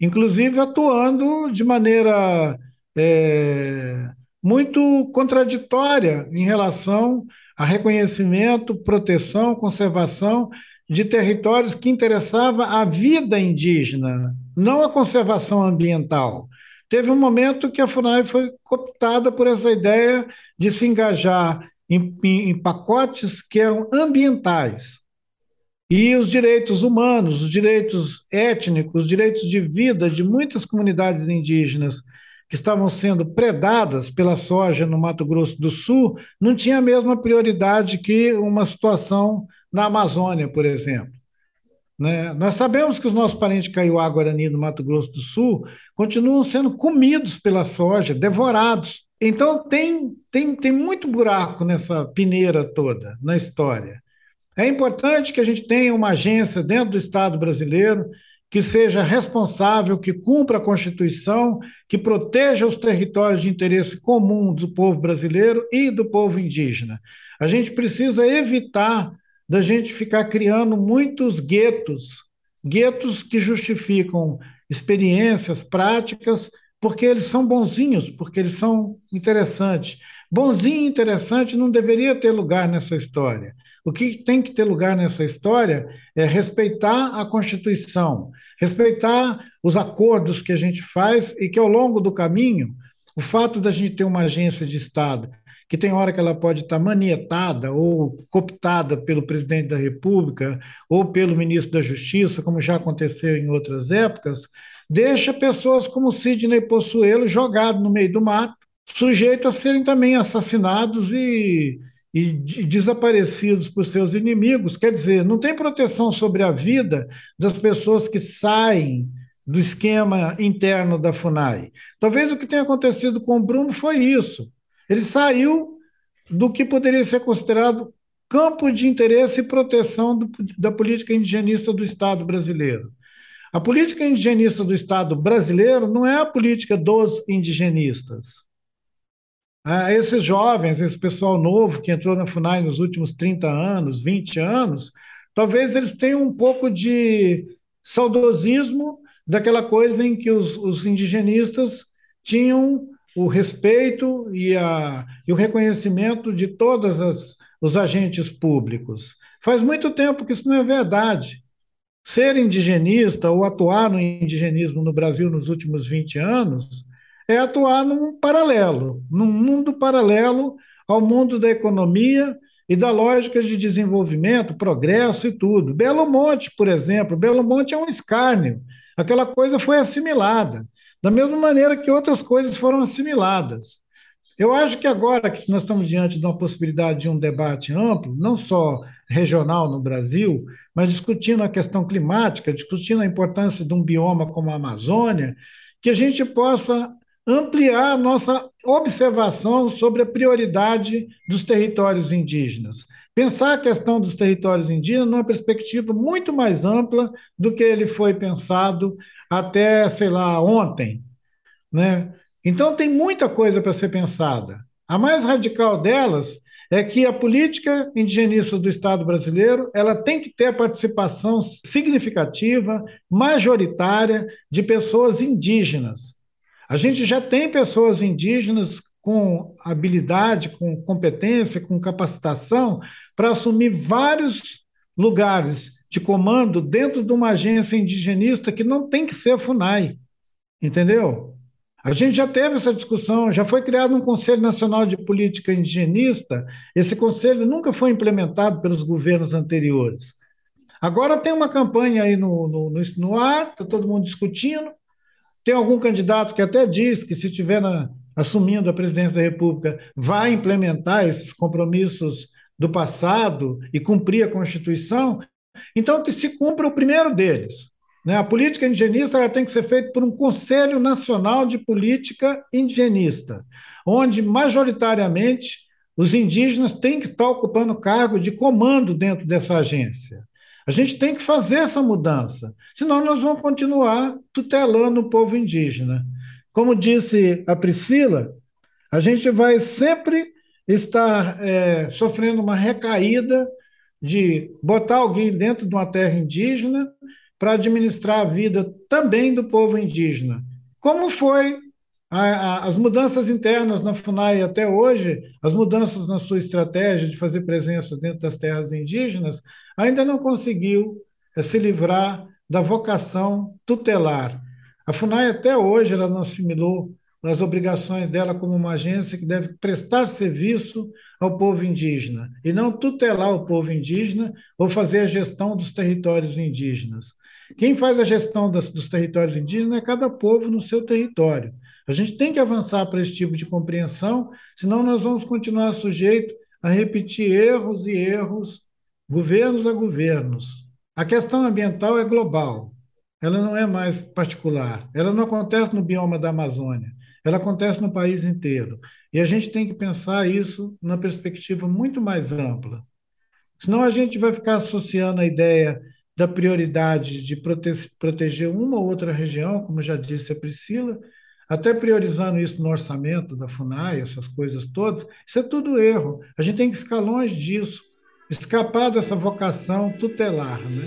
inclusive atuando de maneira é, muito contraditória em relação a reconhecimento, proteção, conservação de territórios que interessava a vida indígena, não a conservação ambiental. Teve um momento que a FUNAI foi cooptada por essa ideia de se engajar em, em, em pacotes que eram ambientais. E os direitos humanos, os direitos étnicos, os direitos de vida de muitas comunidades indígenas que estavam sendo predadas pela soja no Mato Grosso do Sul, não tinha a mesma prioridade que uma situação na Amazônia, por exemplo. Né? Nós sabemos que os nossos parentes Kaiowá Guarani no Mato Grosso do Sul continuam sendo comidos pela soja, devorados. Então tem, tem, tem muito buraco nessa peneira toda na história. É importante que a gente tenha uma agência dentro do Estado brasileiro que seja responsável, que cumpra a Constituição, que proteja os territórios de interesse comum do povo brasileiro e do povo indígena. A gente precisa evitar da gente ficar criando muitos guetos, guetos que justificam experiências, práticas, porque eles são bonzinhos, porque eles são interessantes. Bonzinho e interessante não deveria ter lugar nessa história. O que tem que ter lugar nessa história é respeitar a Constituição, respeitar os acordos que a gente faz e que, ao longo do caminho, o fato da gente ter uma agência de Estado que tem hora que ela pode estar manietada ou cooptada pelo presidente da República ou pelo ministro da Justiça, como já aconteceu em outras épocas, deixa pessoas como Sidney Possuelo jogado no meio do mato, sujeito a serem também assassinados e e desaparecidos por seus inimigos. Quer dizer, não tem proteção sobre a vida das pessoas que saem do esquema interno da FUNAI. Talvez o que tenha acontecido com o Bruno foi isso. Ele saiu do que poderia ser considerado campo de interesse e proteção do, da política indigenista do Estado brasileiro. A política indigenista do Estado brasileiro não é a política dos indigenistas a esses jovens, esse pessoal novo que entrou na FUNAI nos últimos 30 anos, 20 anos, talvez eles tenham um pouco de saudosismo daquela coisa em que os, os indigenistas tinham o respeito e, a, e o reconhecimento de todos os agentes públicos. Faz muito tempo que isso não é verdade. Ser indigenista ou atuar no indigenismo no Brasil nos últimos 20 anos é atuar num paralelo, num mundo paralelo ao mundo da economia e da lógica de desenvolvimento, progresso e tudo. Belo Monte, por exemplo, Belo Monte é um escárnio. Aquela coisa foi assimilada, da mesma maneira que outras coisas foram assimiladas. Eu acho que agora que nós estamos diante de uma possibilidade de um debate amplo, não só regional no Brasil, mas discutindo a questão climática, discutindo a importância de um bioma como a Amazônia, que a gente possa ampliar a nossa observação sobre a prioridade dos territórios indígenas. Pensar a questão dos territórios indígenas numa perspectiva muito mais ampla do que ele foi pensado até, sei lá, ontem. Né? Então, tem muita coisa para ser pensada. A mais radical delas é que a política indigenista do Estado brasileiro ela tem que ter a participação significativa, majoritária, de pessoas indígenas. A gente já tem pessoas indígenas com habilidade, com competência, com capacitação para assumir vários lugares de comando dentro de uma agência indigenista que não tem que ser a FUNAI, entendeu? A gente já teve essa discussão, já foi criado um Conselho Nacional de Política Indigenista, esse conselho nunca foi implementado pelos governos anteriores. Agora tem uma campanha aí no, no, no ar, está todo mundo discutindo, tem algum candidato que até diz que, se estiver assumindo a presidência da República, vai implementar esses compromissos do passado e cumprir a Constituição. Então, que se cumpra o primeiro deles. Né? A política indigenista ela tem que ser feita por um Conselho Nacional de Política Indigenista, onde, majoritariamente, os indígenas têm que estar ocupando cargo de comando dentro dessa agência. A gente tem que fazer essa mudança, senão nós vamos continuar tutelando o povo indígena. Como disse a Priscila, a gente vai sempre estar é, sofrendo uma recaída de botar alguém dentro de uma terra indígena para administrar a vida também do povo indígena. Como foi a, a, as mudanças internas na FUNAI até hoje, as mudanças na sua estratégia de fazer presença dentro das terras indígenas, ainda não conseguiu é, se livrar da vocação tutelar. A FUNAI até hoje ela não assimilou as obrigações dela como uma agência que deve prestar serviço ao povo indígena e não tutelar o povo indígena ou fazer a gestão dos territórios indígenas. Quem faz a gestão das, dos territórios indígenas é cada povo no seu território. A gente tem que avançar para esse tipo de compreensão, senão nós vamos continuar sujeitos a repetir erros e erros, governos a governos. A questão ambiental é global, ela não é mais particular, ela não acontece no bioma da Amazônia, ela acontece no país inteiro. E a gente tem que pensar isso numa perspectiva muito mais ampla. Senão a gente vai ficar associando a ideia da prioridade de prote proteger uma ou outra região, como já disse a Priscila, até priorizando isso no orçamento da FUNAI, essas coisas todas, isso é tudo erro. A gente tem que ficar longe disso, escapar dessa vocação tutelar. Né?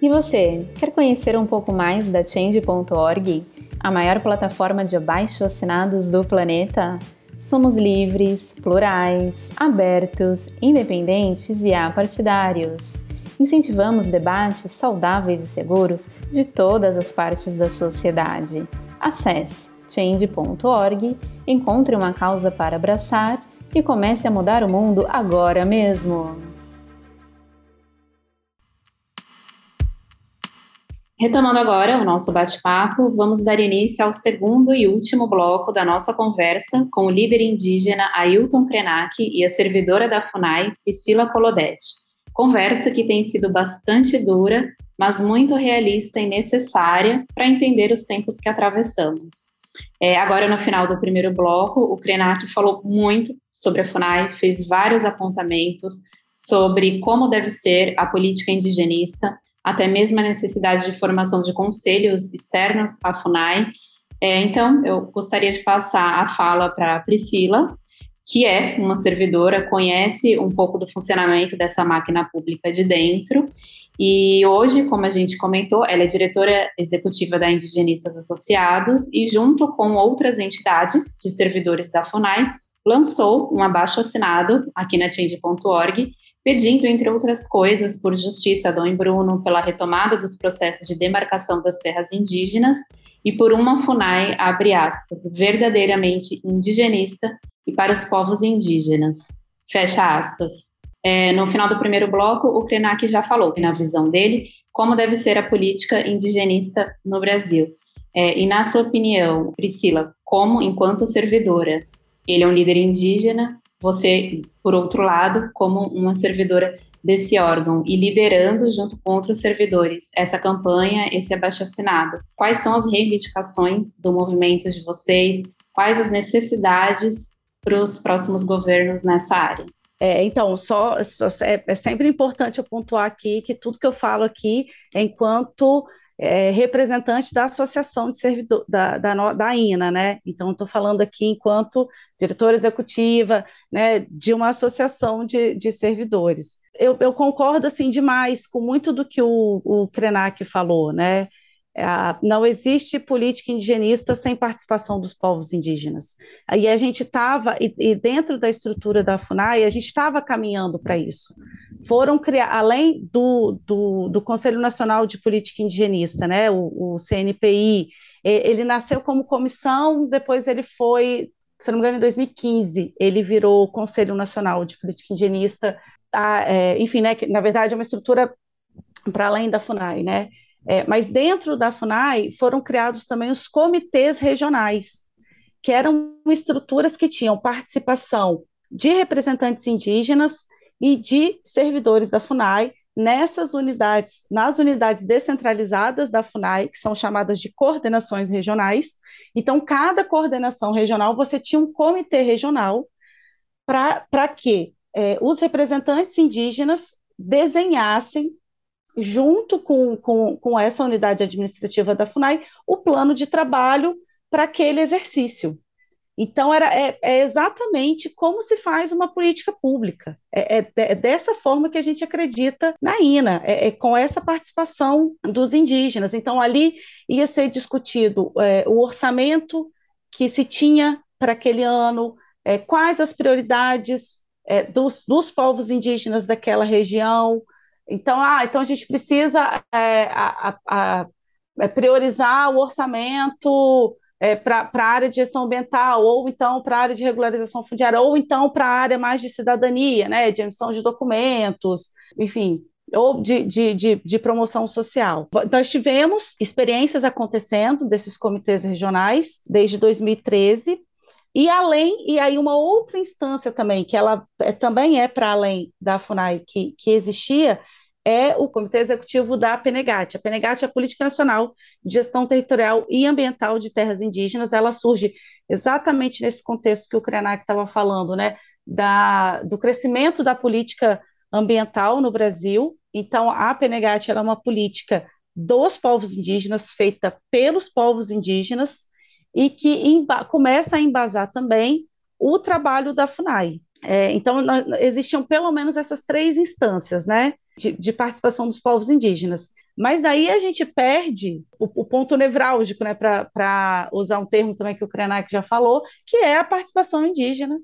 E você, quer conhecer um pouco mais da Change.org, a maior plataforma de abaixo assinados do planeta? Somos livres, plurais, abertos, independentes e apartidários incentivamos debates saudáveis e seguros de todas as partes da sociedade. Acesse change.org, encontre uma causa para abraçar e comece a mudar o mundo agora mesmo. Retomando agora o nosso bate-papo, vamos dar início ao segundo e último bloco da nossa conversa com o líder indígena Ailton Krenak e a servidora da FUNAI, Priscila Colodetti. Conversa que tem sido bastante dura, mas muito realista e necessária para entender os tempos que atravessamos. É, agora, no final do primeiro bloco, o Krenak falou muito sobre a FUNAI, fez vários apontamentos sobre como deve ser a política indigenista, até mesmo a necessidade de formação de conselhos externos à FUNAI. É, então, eu gostaria de passar a fala para a Priscila, que é uma servidora, conhece um pouco do funcionamento dessa máquina pública de dentro. E hoje, como a gente comentou, ela é diretora executiva da Indigenistas Associados e, junto com outras entidades de servidores da FUNAI, lançou um abaixo assinado aqui na change.org, pedindo, entre outras coisas, por justiça a Dom Bruno, pela retomada dos processos de demarcação das terras indígenas e por uma FUNAI, abre aspas, verdadeiramente indigenista e para os povos indígenas, fecha aspas. É, no final do primeiro bloco, o Krenak já falou, na visão dele, como deve ser a política indigenista no Brasil. É, e na sua opinião, Priscila, como, enquanto servidora, ele é um líder indígena, você, por outro lado, como uma servidora desse órgão e liderando junto com outros servidores essa campanha, esse abaixo-assinado. Quais são as reivindicações do movimento de vocês? Quais as necessidades para os próximos governos nessa área? É, então, só, só é, é, sempre importante eu pontuar aqui que tudo que eu falo aqui é enquanto é, representante da Associação de Servidor, da, da, da INA, né? Então, estou falando aqui enquanto diretora executiva, né, de uma associação de, de servidores. Eu, eu concordo, assim, demais com muito do que o, o Krenak falou, né? É, não existe política indigenista sem participação dos povos indígenas. Aí a gente estava, e, e, dentro da estrutura da FUNAI, a gente estava caminhando para isso. Foram criar, além do, do, do, Conselho Nacional de Política Indigenista, né, o, o CNPI, ele nasceu como comissão, depois ele foi, se não me engano, em 2015, ele virou Conselho Nacional de Política Indigenista, a, é, enfim, né, que na verdade é uma estrutura para além da FUNAI, né, é, mas dentro da FUNAI foram criados também os comitês regionais, que eram estruturas que tinham participação de representantes indígenas e de servidores da FUNAI nessas unidades, nas unidades descentralizadas da FUNAI, que são chamadas de coordenações regionais. Então, cada coordenação regional, você tinha um comitê regional para que é, os representantes indígenas desenhassem junto com, com, com essa unidade administrativa da FUNAI, o plano de trabalho para aquele exercício. Então, era, é, é, exatamente como se faz uma política pública. É, é, é dessa forma que a gente acredita na INA, é, é, com essa participação dos indígenas. Então, ali ia ser discutido é, o orçamento que se tinha para aquele ano, é, quais as prioridades dos, dos povos indígenas daquela região, então, ah, então a gente precisa é, a, a, a é, priorizar o orçamento é, para a área de gestão ambiental, ou então para a área de regularização fundiária, ou então para a área mais de cidadania, né, de emissão de documentos, enfim, ou de, de, de, de, promoção social. Nós tivemos experiências acontecendo desses comitês regionais desde 2013, e além, e aí uma outra instância também, que ela é, também é para além da FUNAI que, que existia, é o Comitê Executivo da PNGAT. A PNGAT é a Política Nacional de Gestão Territorial e Ambiental de Terras Indígenas. Ela surge exatamente nesse contexto que o Krenak estava falando, né, da, do crescimento da política ambiental no Brasil. Então, a PNGAT é uma política dos povos indígenas, feita pelos povos indígenas, e que começa a embasar também o trabalho da FUNAI. É, então, existiam pelo menos essas três instâncias, né? De, de participação dos povos indígenas. Mas daí a gente perde o, o ponto nevrálgico, né, para usar um termo também que o Krenak já falou, que é a participação indígena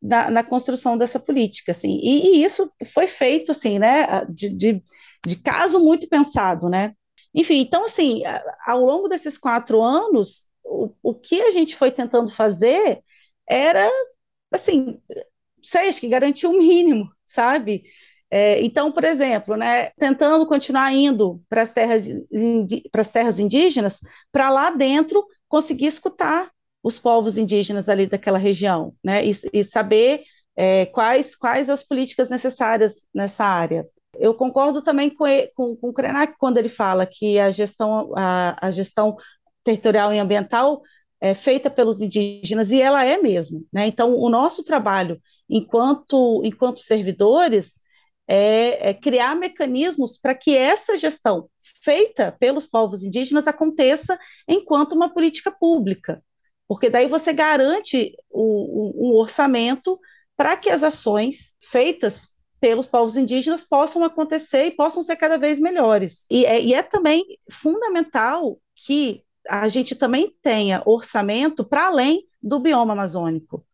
na, na construção dessa política, assim, e, e, isso foi feito, assim, né, de, de, de, caso muito pensado, né, enfim, então, assim, ao longo desses quatro anos, o, o que a gente foi tentando fazer era, assim, sei, acho que garantir o um mínimo, sabe, é, então, por exemplo, né, tentando continuar indo para as terras, terras indígenas, para lá dentro conseguir escutar os povos indígenas ali daquela região, né, e, e saber é, quais, quais as políticas necessárias nessa área. Eu concordo também com, com, com o Krenak quando ele fala que a gestão, a, a gestão territorial e ambiental é feita pelos indígenas, e ela é mesmo. Né? Então, o nosso trabalho enquanto, enquanto servidores é, é criar mecanismos para que essa gestão feita pelos povos indígenas aconteça enquanto uma política pública. porque daí você garante o, o, o orçamento para que as ações feitas pelos povos indígenas possam acontecer e possam ser cada vez melhores. E é, e é também fundamental que a gente também tenha orçamento para além do bioma amazônico.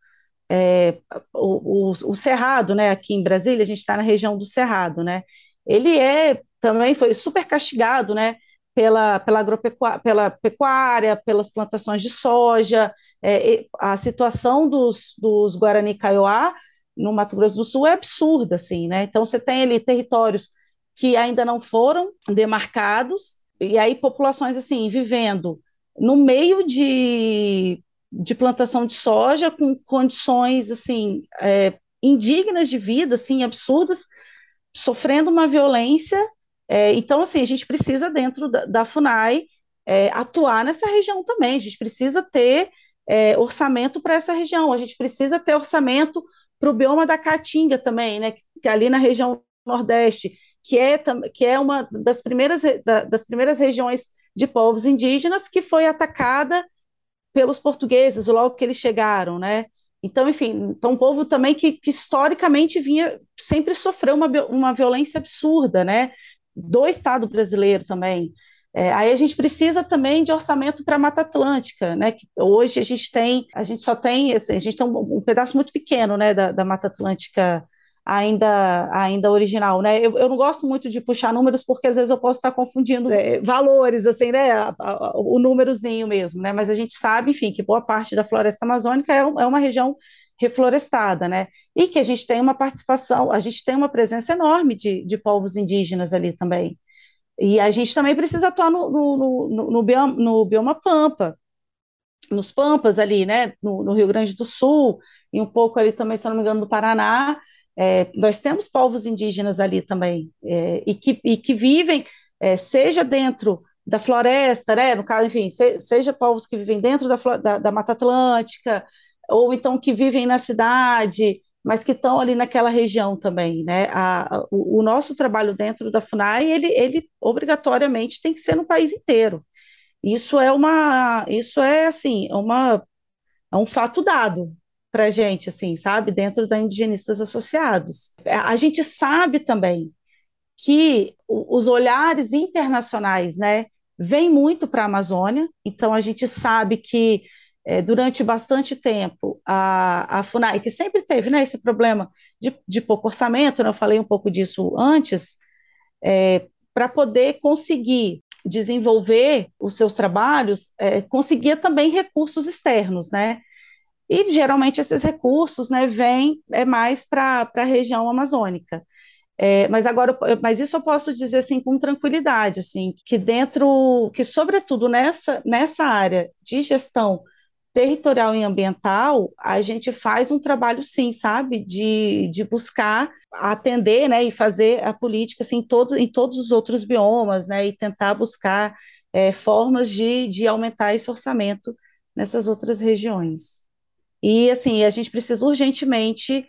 É, o, o, o, Cerrado, né, aqui em Brasília, a gente está na região do Cerrado, né, ele é também foi super castigado, né, pela, pela, agropecuária, pela pecuária, pelas plantações de soja, é, a situação dos, dos Guarani Kaiowá no Mato Grosso do Sul é absurda, assim, né, então você tem ali territórios que ainda não foram demarcados, e aí populações, assim, vivendo no meio de, de plantação de soja, com condições, assim, é, indignas de vida, assim, absurdas, sofrendo uma violência. É, então, assim, a gente precisa, dentro da, da FUNAI, é, atuar nessa região também. A gente precisa ter é, orçamento para essa região, a gente precisa ter orçamento para o bioma da Caatinga também, né, que, que ali na região Nordeste, que é, que é uma das primeiras, das primeiras regiões de povos indígenas que foi atacada pelos portugueses logo que eles chegaram, né? Então, enfim, então um povo também que, que historicamente vinha, sempre sofreu uma, uma violência absurda, né? Do Estado brasileiro também. É, aí a gente precisa também de orçamento para a Mata Atlântica, né? Que hoje a gente tem, a gente só tem, a gente tem um, um pedaço muito pequeno, né, da, da Mata Atlântica ainda, ainda original, né? Eu, eu não gosto muito de puxar números porque às vezes eu posso estar confundindo é, valores, assim, né? A, a, o númerozinho mesmo, né? Mas a gente sabe, enfim, que boa parte da floresta amazônica é, é uma região reflorestada, né? E que a gente tem uma participação, a gente tem uma presença enorme de, de povos indígenas ali também. E a gente também precisa atuar no, no, no, no, bioma, no bioma Pampa, nos Pampas ali, né? No, no Rio Grande do Sul, e um pouco ali também, se não me engano, do Paraná, é, nós temos povos indígenas ali também, é, e, que, e que vivem, é, seja dentro da floresta, né, no caso, enfim, se, seja povos que vivem dentro da, da, da, Mata Atlântica, ou então que vivem na cidade, mas que estão ali naquela região também, né, a, a, o, o, nosso trabalho dentro da FUNAI, ele, ele obrigatoriamente tem que ser no país inteiro, isso é uma, isso é assim, uma, é um fato dado, para a gente, assim, sabe? Dentro da Indigenistas Associados. É, a gente sabe também que os olhares internacionais, né, vêm muito para a Amazônia, então a gente sabe que é, durante bastante tempo a, a FUNAI, que sempre teve né, esse problema de, de pouco orçamento, né, eu falei um pouco disso antes, é, para poder conseguir desenvolver os seus trabalhos, é, conseguia também recursos externos, né? E geralmente esses recursos né, vêm é mais para a região amazônica. É, mas agora, mas isso eu posso dizer assim com tranquilidade, assim, que dentro, que sobretudo nessa, nessa área de gestão territorial e ambiental, a gente faz um trabalho sim, sabe, de, de buscar atender, né, e fazer a política assim, todo, em todos os outros biomas, né, e tentar buscar é, formas de, de aumentar esse orçamento nessas outras regiões. E, assim, a gente precisa urgentemente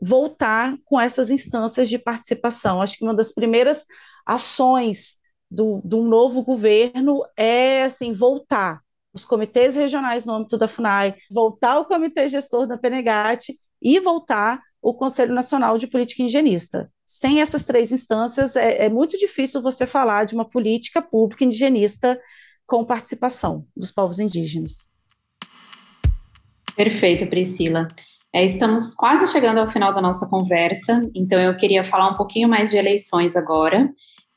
voltar com essas instâncias de participação. Acho que uma das primeiras ações do, do novo governo é, assim, voltar os comitês regionais no âmbito da FUNAI, voltar o comitê gestor da Penegate e voltar o Conselho Nacional de Política Indigenista. Sem essas três instâncias, é, é muito difícil você falar de uma política pública indigenista com participação dos povos indígenas. Perfeito, Priscila. É, estamos quase chegando ao final da nossa conversa, então eu queria falar um pouquinho mais de eleições agora.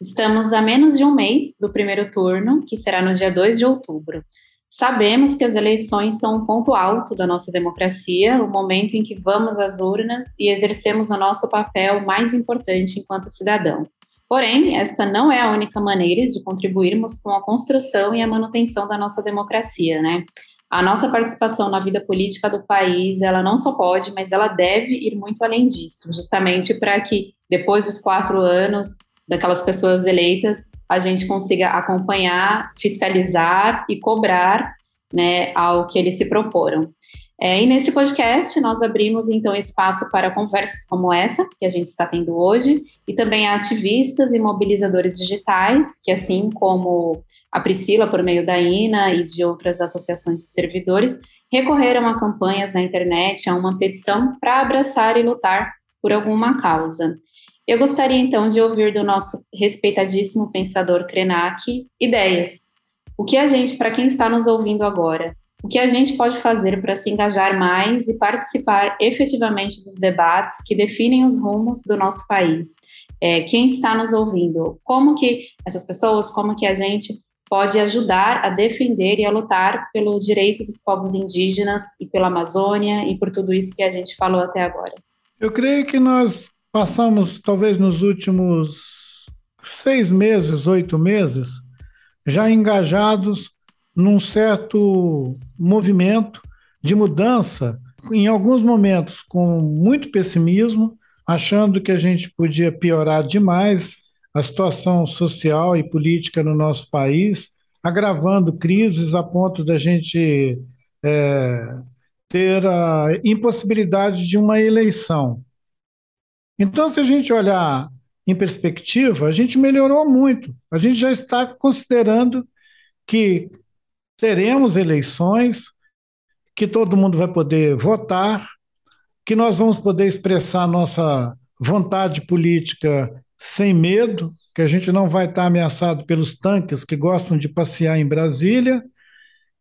Estamos a menos de um mês do primeiro turno, que será no dia 2 de outubro. Sabemos que as eleições são um ponto alto da nossa democracia, o momento em que vamos às urnas e exercemos o nosso papel mais importante enquanto cidadão. Porém, esta não é a única maneira de contribuirmos com a construção e a manutenção da nossa democracia, né? A nossa participação na vida política do país, ela não só pode, mas ela deve ir muito além disso, justamente para que depois dos quatro anos daquelas pessoas eleitas, a gente consiga acompanhar, fiscalizar e cobrar né, ao que eles se proporam. É, e neste podcast, nós abrimos então espaço para conversas como essa, que a gente está tendo hoje, e também ativistas e mobilizadores digitais, que assim como a Priscila, por meio da INA e de outras associações de servidores, recorreram a campanhas na internet, a uma petição para abraçar e lutar por alguma causa. Eu gostaria então de ouvir do nosso respeitadíssimo pensador Krenak ideias. O que a gente, para quem está nos ouvindo agora, o que a gente pode fazer para se engajar mais e participar efetivamente dos debates que definem os rumos do nosso país? É, quem está nos ouvindo? Como que essas pessoas, como que a gente pode ajudar a defender e a lutar pelo direito dos povos indígenas e pela Amazônia e por tudo isso que a gente falou até agora? Eu creio que nós passamos, talvez nos últimos seis meses, oito meses, já engajados num certo movimento de mudança, em alguns momentos com muito pessimismo, achando que a gente podia piorar demais a situação social e política no nosso país, agravando crises a ponto da gente é, ter a impossibilidade de uma eleição. Então, se a gente olhar em perspectiva, a gente melhorou muito. A gente já está considerando que teremos eleições, que todo mundo vai poder votar, que nós vamos poder expressar nossa vontade política sem medo, que a gente não vai estar ameaçado pelos tanques que gostam de passear em Brasília,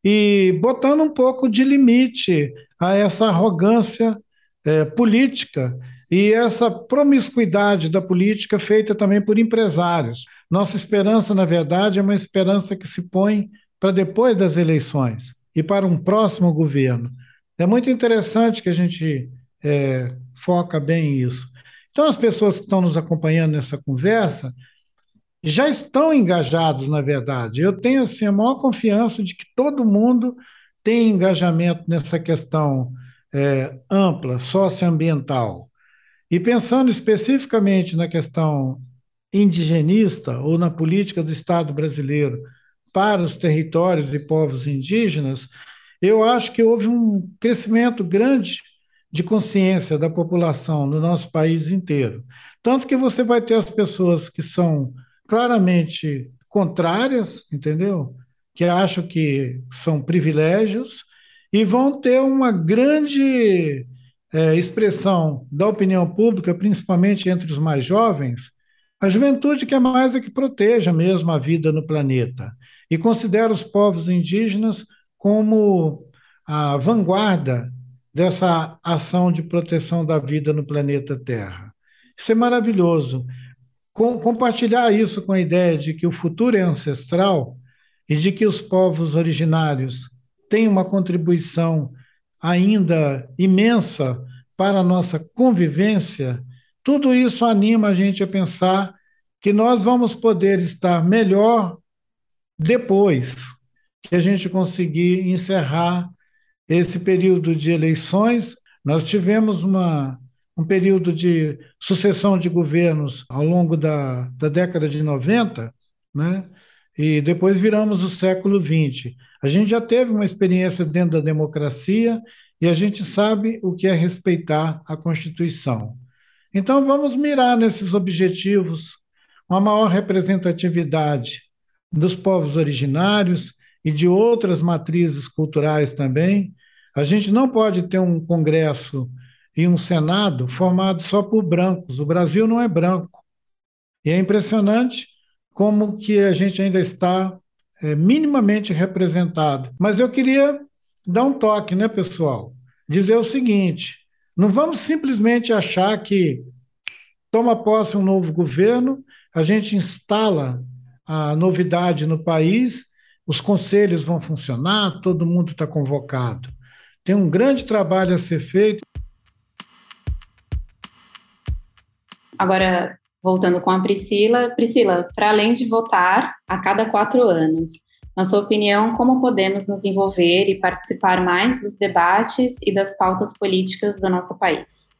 e botando um pouco de limite a essa arrogância é, política e essa promiscuidade da política feita também por empresários. Nossa esperança, na verdade, é uma esperança que se põe para depois das eleições e para um próximo governo. É muito interessante que a gente é, foca bem isso. Então, as pessoas que estão nos acompanhando nessa conversa já estão engajados, na verdade. Eu tenho assim, a maior confiança de que todo mundo tem engajamento nessa questão é, ampla, socioambiental. E pensando especificamente na questão indigenista ou na política do Estado brasileiro para os territórios e povos indígenas, eu acho que houve um crescimento grande de consciência da população no nosso país inteiro. Tanto que você vai ter as pessoas que são claramente contrárias, entendeu? Que acham que são privilégios, e vão ter uma grande é, expressão da opinião pública, principalmente entre os mais jovens, a juventude que é mais a que proteja mesmo a vida no planeta e considera os povos indígenas como a vanguarda dessa ação de proteção da vida no planeta Terra. Isso é maravilhoso. Com, compartilhar isso com a ideia de que o futuro é ancestral e de que os povos originários têm uma contribuição ainda imensa para a nossa convivência, tudo isso anima a gente a pensar que nós vamos poder estar melhor depois que a gente conseguir encerrar esse período de eleições. Nós tivemos uma, um período de sucessão de governos ao longo da, da década de 90, né? e depois viramos o século XX. A gente já teve uma experiência dentro da democracia e a gente sabe o que é respeitar a Constituição. Então, vamos mirar nesses objetivos, uma maior representatividade dos povos originários e de outras matrizes culturais também. A gente não pode ter um Congresso e um Senado formado só por brancos. O Brasil não é branco. E é impressionante como que a gente ainda está é, minimamente representado. Mas eu queria dar um toque, né, pessoal? Dizer o seguinte: não vamos simplesmente achar que toma posse um novo governo, a gente instala a novidade no país, os conselhos vão funcionar, todo mundo está convocado. Tem um grande trabalho a ser feito. Agora, voltando com a Priscila. Priscila, para além de votar a cada quatro anos, na sua opinião, como podemos nos envolver e participar mais dos debates e das pautas políticas do nosso país?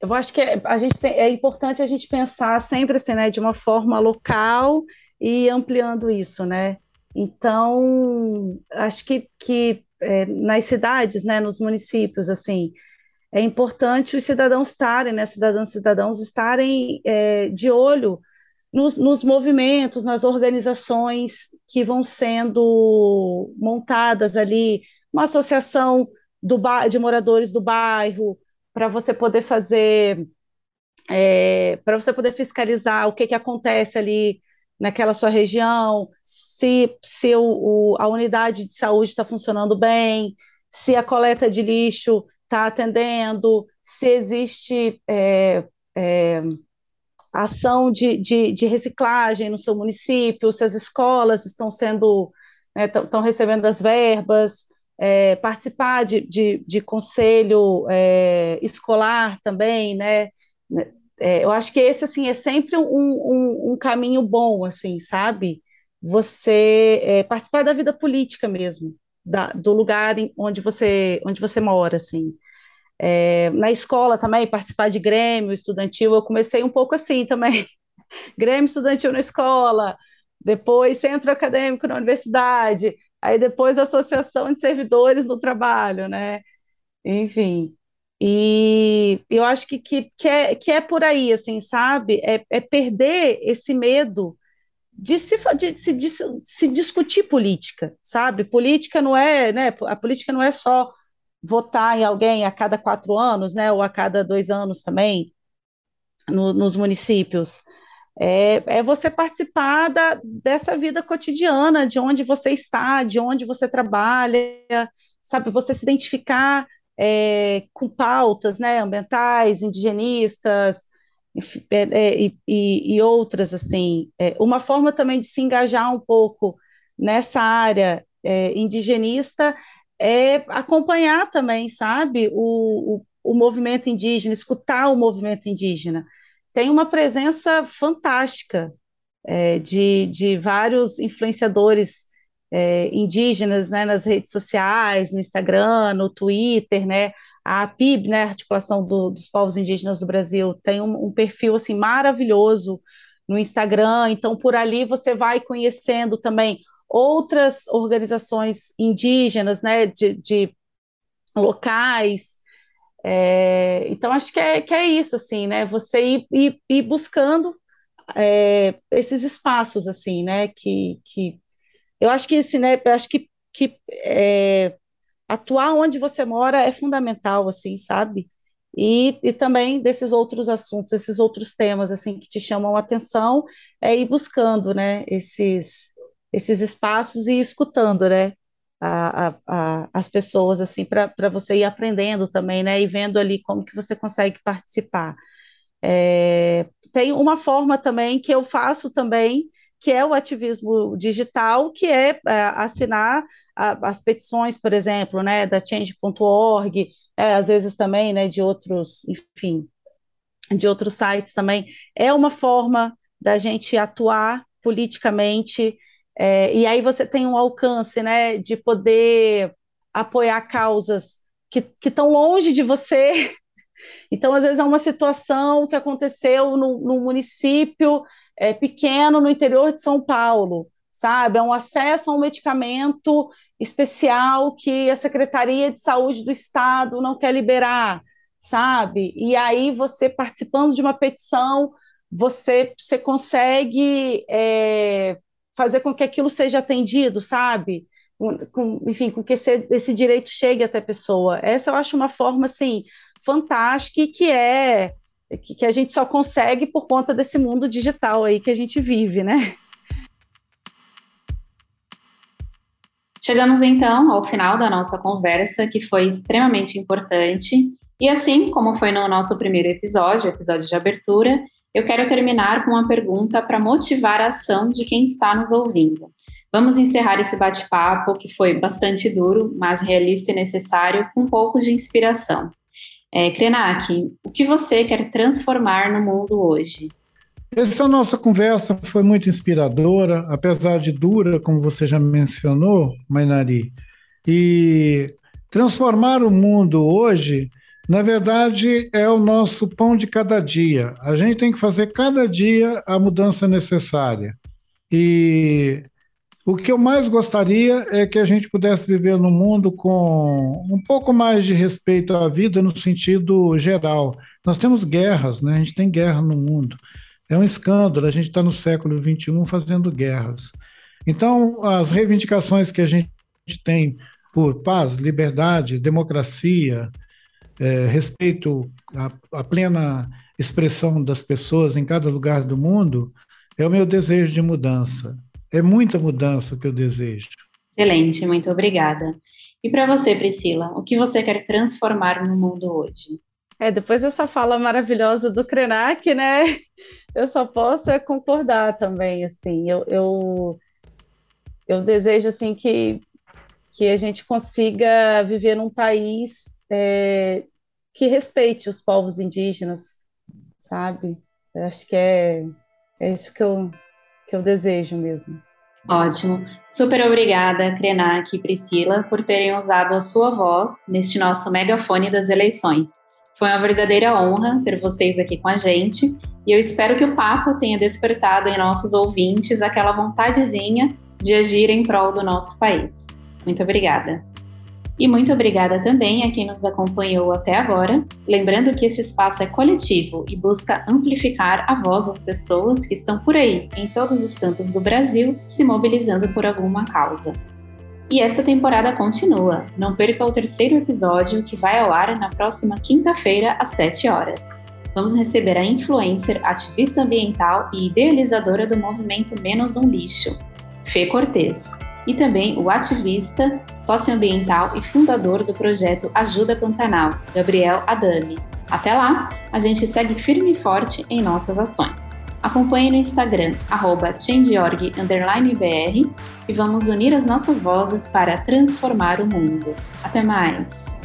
Eu acho que é, a gente tem, é importante a gente pensar sempre assim, né, de uma forma local e ampliando isso, né? Então, acho que, que é, nas cidades, né, nos municípios, assim, é importante os cidadãos estarem, né, cidadãs e cidadãos estarem é, de olho nos, nos, movimentos, nas organizações que vão sendo montadas ali, uma associação do de moradores do bairro, para você poder fazer, é, para você poder fiscalizar o que, que acontece ali naquela sua região, se, se o, o a unidade de saúde está funcionando bem, se a coleta de lixo está atendendo, se existe é, é, ação de, de, de, reciclagem no seu município, se as escolas estão sendo, estão né, recebendo as verbas, é, participar de, de, de conselho é, escolar também, né? É, eu acho que esse assim é sempre um, um, um caminho bom, assim, sabe? Você é, participar da vida política mesmo, da, do lugar em, onde você onde você mora, assim. É, na escola também participar de grêmio estudantil, eu comecei um pouco assim também, grêmio estudantil na escola, depois centro acadêmico na universidade, aí depois associação de servidores no trabalho, né? Enfim, e eu acho que, que, que, é, que é por aí, assim, sabe? É, é perder esse medo de se, de, se, de se discutir política, sabe? Política não é, né? A política não é só votar em alguém a cada quatro anos, né? Ou a cada dois anos também, no, nos municípios. É, é você participar da, dessa vida cotidiana, de onde você está, de onde você trabalha, sabe? Você se identificar é, com pautas né, ambientais, indigenistas é, é, e, e, e, outras assim. É, uma forma também de se engajar um pouco nessa área é, indigenista é acompanhar também, sabe, o, o, o movimento indígena, escutar o movimento indígena. Tem uma presença fantástica é, de, de vários influenciadores é, indígenas né, nas redes sociais, no Instagram, no Twitter, né? A APIB, né, Articulação do, dos Povos Indígenas do Brasil, tem um, um, perfil assim maravilhoso no Instagram. Então, por ali você vai conhecendo também outras organizações indígenas, né, de, de locais. É, então, acho que é, que é isso, assim, né? Você ir, ir, ir buscando é, esses espaços, assim, né? Que, que eu acho que assim, né, acho que, que é, atuar onde você mora é fundamental, assim, sabe? E, e também desses outros assuntos, esses outros temas, assim, que te chamam a atenção, é ir buscando, né, esses, esses espaços e escutando, né, a, a, a, as pessoas, assim, para você ir aprendendo também, né, e vendo ali como que você consegue participar. É, tem uma forma também que eu faço também, que é o ativismo digital, que é, é assinar a, as petições, por exemplo, né, da change.org, é, às vezes também, né, de outros, enfim, de outros sites também, é uma forma da gente atuar politicamente, é, e aí você tem um alcance, né, de poder apoiar causas que estão longe de você, então, às vezes, é uma situação que aconteceu no, no município é, pequeno no interior de São Paulo, sabe? É um acesso a um medicamento especial que a Secretaria de Saúde do Estado não quer liberar, sabe? E aí você participando de uma petição, você, você consegue é, fazer com que aquilo seja atendido, sabe? Com, enfim, com que esse, esse direito chegue até a pessoa. Essa eu acho uma forma, assim, fantástica e que é que, que a gente só consegue por conta desse mundo digital aí que a gente vive, né? Chegamos então ao final da nossa conversa, que foi extremamente importante. E assim como foi no nosso primeiro episódio, episódio de abertura, eu quero terminar com uma pergunta para motivar a ação de quem está nos ouvindo. Vamos encerrar esse bate-papo, que foi bastante duro, mas realista e necessário, com um pouco de inspiração. É, Krenak, o que você quer transformar no mundo hoje? Essa nossa conversa foi muito inspiradora, apesar de dura, como você já mencionou, Mainari. E transformar o mundo hoje, na verdade, é o nosso pão de cada dia. A gente tem que fazer cada dia a mudança necessária. E o que eu mais gostaria é que a gente pudesse viver num mundo com um pouco mais de respeito à vida no sentido geral. Nós temos guerras, né? A gente tem guerra no mundo. É um escândalo, a gente está no século XXI fazendo guerras. Então, as reivindicações que a gente tem por paz, liberdade, democracia, é, respeito à, à plena expressão das pessoas em cada lugar do mundo, é o meu desejo de mudança. É muita mudança que eu desejo. Excelente, muito obrigada. E para você, Priscila, o que você quer transformar no mundo hoje? É, depois dessa fala maravilhosa do Krenak, né? Eu só posso é concordar também, assim. Eu, eu, eu desejo, assim, que, que a gente consiga viver num país é, que respeite os povos indígenas, sabe? Eu acho que é, é isso que eu, que eu desejo mesmo. Ótimo. Super obrigada, Krenak e Priscila, por terem usado a sua voz neste nosso megafone das eleições. Foi uma verdadeira honra ter vocês aqui com a gente e eu espero que o papo tenha despertado em nossos ouvintes aquela vontadezinha de agir em prol do nosso país. Muito obrigada. E muito obrigada também a quem nos acompanhou até agora. Lembrando que este espaço é coletivo e busca amplificar a voz das pessoas que estão por aí, em todos os cantos do Brasil, se mobilizando por alguma causa. E esta temporada continua. Não perca o terceiro episódio que vai ao ar na próxima quinta-feira às 7 horas. Vamos receber a influencer, ativista ambiental e idealizadora do movimento Menos um Lixo, Fê Cortez e também o ativista socioambiental e fundador do projeto Ajuda Pantanal, Gabriel Adami. Até lá, a gente segue firme e forte em nossas ações. Acompanhe no Instagram, changeorg_br e vamos unir as nossas vozes para transformar o mundo. Até mais!